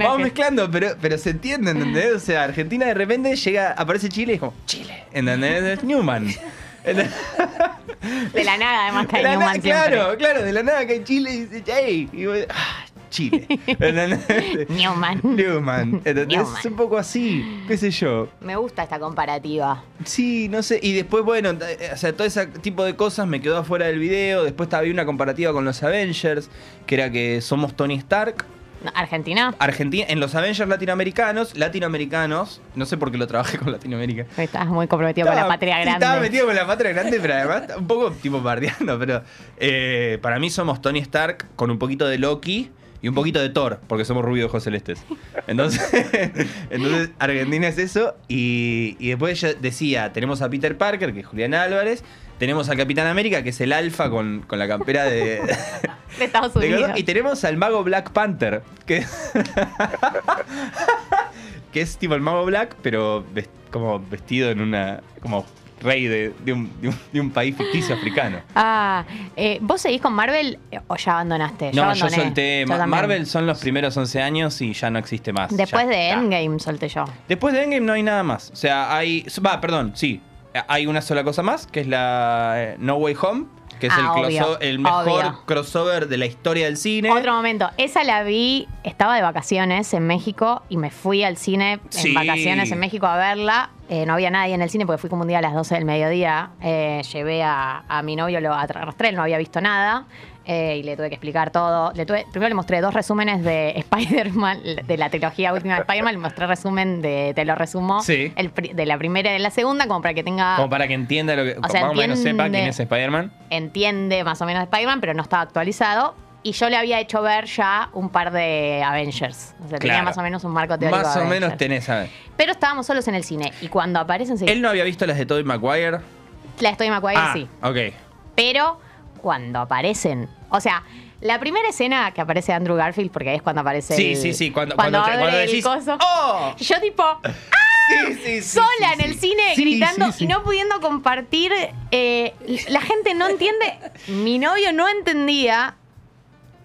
Vamos mezclando, pero, pero se entiende, ¿entendés? O sea, Argentina de repente llega, aparece Chile y es como, Chile, ¿entendés? Es Newman. De la nada, además, la Newman nada, siempre. claro, claro, de la nada que en Chile dice, ¡Ey! Y vos, ¡Ah! Chile. ¿Entendés? Newman. Newman. Es un poco así, qué sé yo. Me gusta esta comparativa. Sí, no sé. Y después, bueno, eh, o sea, todo ese tipo de cosas me quedó afuera del video. Después había una comparativa con los Avengers, que era que somos Tony Stark. ¿Argentina? Argentina, en los Avengers latinoamericanos, latinoamericanos, no sé por qué lo trabajé con Latinoamérica. Estás muy comprometido con la patria grande. Estaba metido con la patria grande, pero además un poco tipo bardeando. Pero eh, para mí somos Tony Stark con un poquito de Loki y un poquito de Thor, porque somos rubios ojos celestes. Entonces, (laughs) entonces Argentina es eso. Y, y después ella decía: tenemos a Peter Parker, que es Julián Álvarez. Tenemos al Capitán América, que es el alfa con, con la campera de, (laughs) De Estados de Unidos. Y tenemos al mago Black Panther, que, (laughs) que es tipo el mago Black, pero como vestido en una. como rey de, de un, de un- de un país ficticio africano. Ah, eh, ¿vos seguís con Marvel eh, o ya abandonaste? No, yo solté. Yo. Marvel son los primeros 11 años y ya no existe más. Después Ya de. Endgame solté yo. Después de Endgame no hay nada más. O sea, hay. Va, perdón, sí. Hay una sola cosa más, que es la eh, No Way Home, que es Ah, el, obvio, el mejor obvio. crossover de la historia del cine. Otro momento, esa la vi, estaba de vacaciones en México y me fui al cine Sí. en vacaciones en México a verla. Eh, no había nadie en el cine porque fui como un día a las 12 del mediodía. Eh, llevé a, a mi novio, lo arrastré, él no había visto nada. Eh, y le tuve que explicar todo. Le tuve- primero le mostré dos resúmenes de (laughs) Spider-Man, de la trilogía última de Spider-Man. Le mostré resumen de, te lo resumo, Sí. el de la primera y de la segunda, como para que tenga Como para que entienda lo que. O sea, más o menos sepa quién es Spider-Man. entiende más o menos de Spider-Man, pero no estaba actualizado. Y yo le había hecho ver ya un par de Avengers. O sea, tenía más o menos un marco teórico. Más de o menos tenés, a ver. Pero estábamos solos en el cine. Y cuando aparecen. Él no había visto las de Tobey Maguire. La estoy Maguire, ah, sí. ok. Pero cuando aparecen. O sea, la primera escena que aparece Andrew Garfield, porque ahí es cuando aparece. Sí, el- sí, sí, cuando- cuando, abre cuando el decís, coso. ¡Oh! Yo, tipo. (laughs) ¡Ah! Sí, sí, sí, sola en el cine gritando y no pudiendo compartir. eh, la gente no entiende. Mi novio no entendía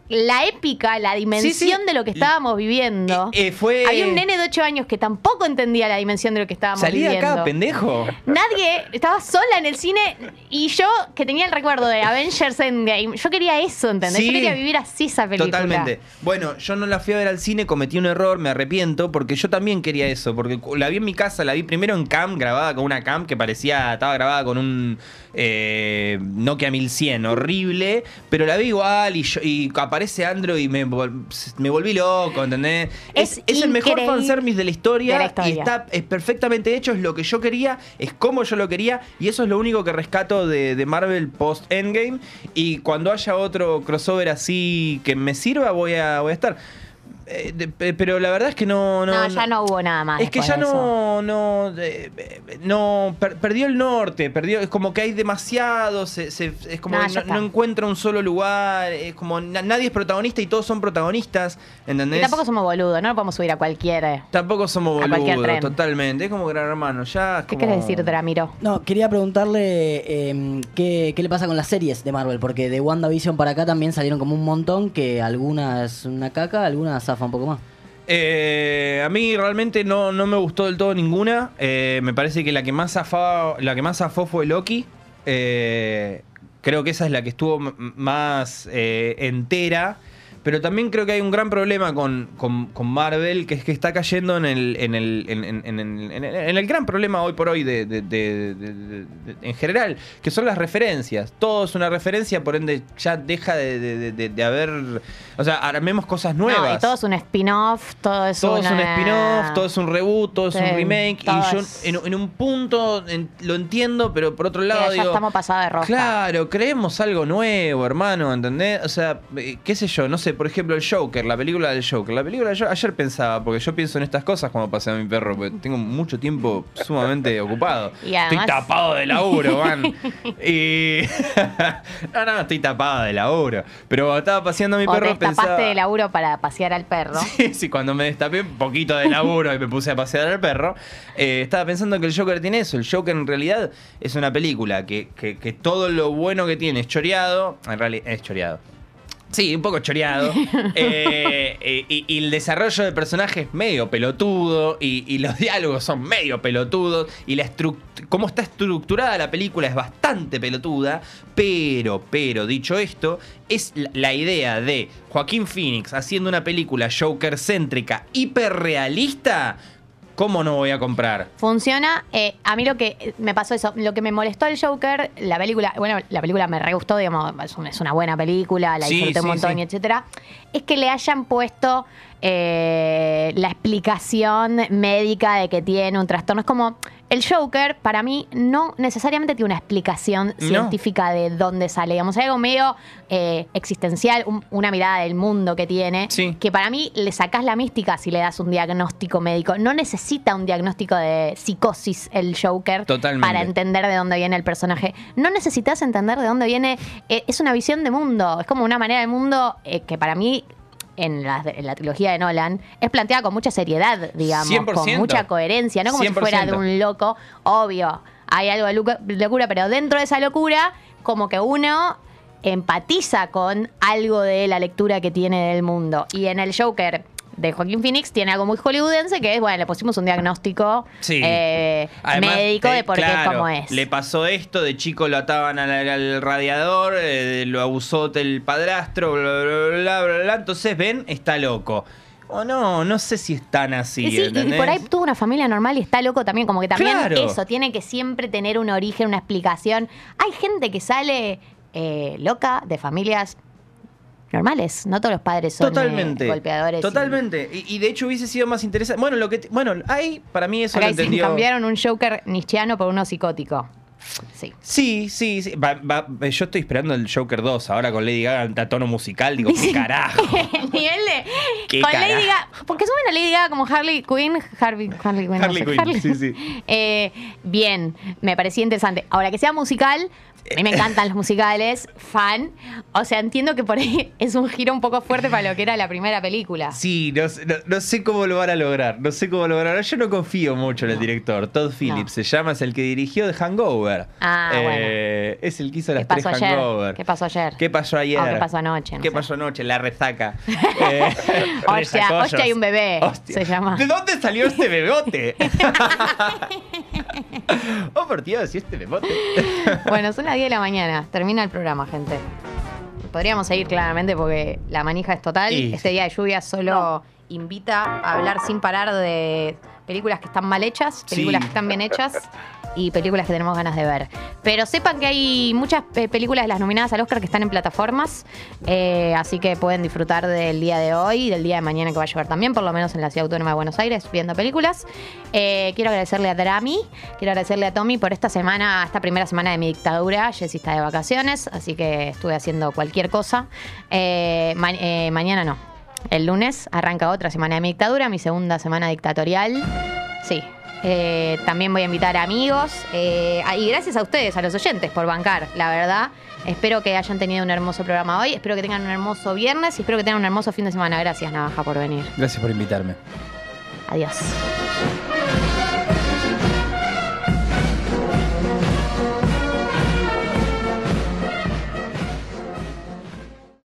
la épica, la dimensión Sí, sí. de lo que estábamos viviendo. Eh, fue. Había un nene de 8 años que tampoco entendía la dimensión de lo que estábamos Salí viviendo. acá, pendejo. Nadie estaba sola en el cine y yo, que tenía el recuerdo de Avengers Endgame, yo quería eso, ¿entendés? Sí. Yo quería vivir así esa película. Totalmente. Bueno, yo no la fui a ver al cine, cometí un error, me arrepiento, porque yo también quería eso, porque la vi en mi casa, la vi primero en cam, grabada con una cam que parecía, estaba grabada con un eh, Nokia 1100, horrible, pero la vi igual y, yo- y aparece Andrew y me, vol- me volví loco, ¿entendés? Es, Es es el mejor fanservice de la historia, de la historia. y está es perfectamente hecho, es lo que yo quería, es como yo lo quería, y eso es lo único que rescato de, de Marvel post Endgame. Y cuando haya otro crossover así que me sirva, voy a, voy a estar. Eh, de- pero la verdad es que no. No, No, ya no hubo nada más. Es que ya de eso. no, no, eh, eh, no, per- perdió el norte, perdió, es como que hay demasiado, se- se- es como No, que no, encuentra un solo lugar, es como na- nadie es protagonista y todos son protagonistas, ¿entendés? Y tampoco somos boludos, no lo podemos subir a cualquier. Tampoco somos a cualquier boludos, totalmente, es como gran hermano, ya es ¿Qué como- querés decir, Dramiro? No, quería preguntarle eh, ¿qué, qué le pasa con las series de Marvel, porque de WandaVision para acá también salieron como un montón, que algunas una caca, algunas zafa un poco más. Eh, a mí realmente no, no me gustó del todo ninguna. Eh, me parece que la que más zafó, la que más zafó fue Loki. Eh, creo que esa es la que estuvo más entera. Pero también creo que hay un gran problema con, con- con Marvel, que es que está cayendo en el, en el, en, en- en el, en el- en el gran problema hoy por hoy de, de- de- en general, que son las referencias. Todo es una referencia, por ende ya deja de, haber... O sea, armemos cosas nuevas. No, y todo es un spin-off, todo es Todo es un spin-off, todo es un reboot, todo es un remake. y yo en, un punto en- lo entiendo, pero por otro que lado ya digo. estamos pasados de rosca. Claro, creemos algo nuevo, hermano, ¿entendés? O sea, eh, qué sé yo, no sé, por ejemplo, el Joker, la película del Joker. La película Joker, ayer pensaba, porque yo pienso en estas cosas cuando paseo a mi perro, porque tengo mucho tiempo sumamente ocupado. (laughs) Y además- Estoy tapado de laburo, man. (laughs) y. (laughs) no, no, estoy tapado de laburo. Pero estaba paseando a mi o perro te pensaba. de laburo para pasear al perro. Sí, sí, cuando me destapé un poquito de laburo y me puse a pasear al perro, eh, estaba pensando que el Joker tiene eso. El Joker en realidad es una película que, que- que todo lo bueno que tiene es choreado. En realidad es choreado. Sí, un poco choreado. (laughs) Eh, eh, y, y el desarrollo del personaje es medio pelotudo. Y, y los diálogos son medio pelotudos. Y la cómo está estructurada la película es bastante pelotuda. Pero, pero, dicho esto, es la, la idea de Joaquín Phoenix haciendo una película Joker céntrica, hiperrealista. ¿Cómo no voy a comprar? Funciona. eh, a mí lo que me pasó eso, lo que me molestó el Joker, la película, bueno, la película me re gustó, digamos, es una, es una buena película, la Sí, disfruté un montón sí. y etcétera, es que le hayan puesto eh, la explicación médica de que tiene un trastorno. Es como, el Joker, para mí, no necesariamente tiene una explicación No. científica de dónde sale. Digamos, hay algo medio eh, existencial, un- una mirada del mundo que tiene, que para mí le sacás la mística si le das un diagnóstico médico. No necesita un diagnóstico de psicosis el Joker Totalmente. para entender de dónde viene el personaje. No necesitas entender de dónde viene. eh, es una visión de mundo. Es como una manera del mundo eh, que para mí. En la, en la trilogía de Nolan, es planteada con mucha seriedad, digamos, con 100%. mucha coherencia, no como si fuera de 100%. un loco, obvio. hay algo de locura, pero dentro de esa locura, como que uno empatiza con algo de la lectura que tiene del mundo. Y en el Joker de Joaquín Phoenix tiene algo muy hollywoodense que es, bueno, le pusimos un diagnóstico Sí. eh, Además, médico te- de por qué es claro, como es. Le pasó esto, de chico lo ataban al, al radiador, eh, lo abusó el padrastro, bla, bla, bla, bla, bla. Entonces, ven, está loco. O no, no sé si es tan así. Y sí, y ¿entendés? por ahí tuvo una familia normal y está loco también, como que también Claro. eso, tiene que siempre tener un origen, una explicación. Hay gente que sale eh, loca de familias normales, no todos los padres son eh, Totalmente. golpeadores. Totalmente. Y, y de hecho hubiese sido más interesante. Bueno, lo que bueno, ahí para mí eso Acá lo entendió. cambiaron un Joker nichiano por uno psicótico. Sí. Sí, sí, sí. Va- va- yo estoy esperando el Joker 2 ahora con Lady Gaga a tono musical. Digo, ¿qué carajo? (laughs) El nivel de. ¿Qué con carajo? Lady Gaga. Porque suben a Lady Gaga como Harley Quinn. Harvey, Harley Quinn. no Harley sé, Quinn, sí, sí. (laughs) Eh, bien, me parecía interesante. Ahora que sea musical, a mí me encantan los musicales, fan. O sea, entiendo que por ahí (laughs) es un giro un poco fuerte para lo que era la primera película. Sí, no, sé- no- no sé cómo lo van a lograr. No sé cómo lo van a lograr. Yo no confío mucho en el director. Todd Phillips se llama, es el que dirigió The Hangover. Ah, Eh, Es el que hizo ¿Qué las tres ayer? Hangover. ¿Qué pasó ayer? ¿Qué pasó ayer? Oh, ¿Qué pasó anoche? No ¿Qué sé. pasó anoche? La resaca. (laughs) Eh, Hostia, hostia, hay un bebé. Hostia. Se llama. ¿De dónde salió este bebote? (laughs) oh, por Dios, ¿y este bebote? Bueno, son las 10 de la mañana. Termina el programa, gente. Podríamos seguir claramente porque la manija es total. Y- Este día de lluvia solo invita a hablar sin parar de películas que están mal hechas, películas Sí. que están bien hechas y películas que tenemos ganas de ver. Pero sepan que hay muchas eh, películas de las nominadas al Oscar que están en plataformas, eh, así que pueden disfrutar del día de hoy y del día de mañana que va a llover también, por lo menos en la Ciudad Autónoma de Buenos Aires, viendo películas. Eh, quiero agradecerle a Drami, quiero agradecerle a Tommy por esta semana, esta primera semana de mi dictadura. Jessy está de vacaciones, así que estuve haciendo cualquier cosa. Eh, ma- mañana no. El lunes arranca otra semana de mi dictadura, mi segunda semana dictatorial. Sí. Eh, también voy a invitar a amigos. eh, y gracias a ustedes, a los oyentes, por bancar, la verdad. Espero que hayan tenido un hermoso programa hoy. Espero que tengan un hermoso viernes y espero que tengan un hermoso fin de semana. Gracias, Navaja, por venir. Gracias por invitarme. Adiós.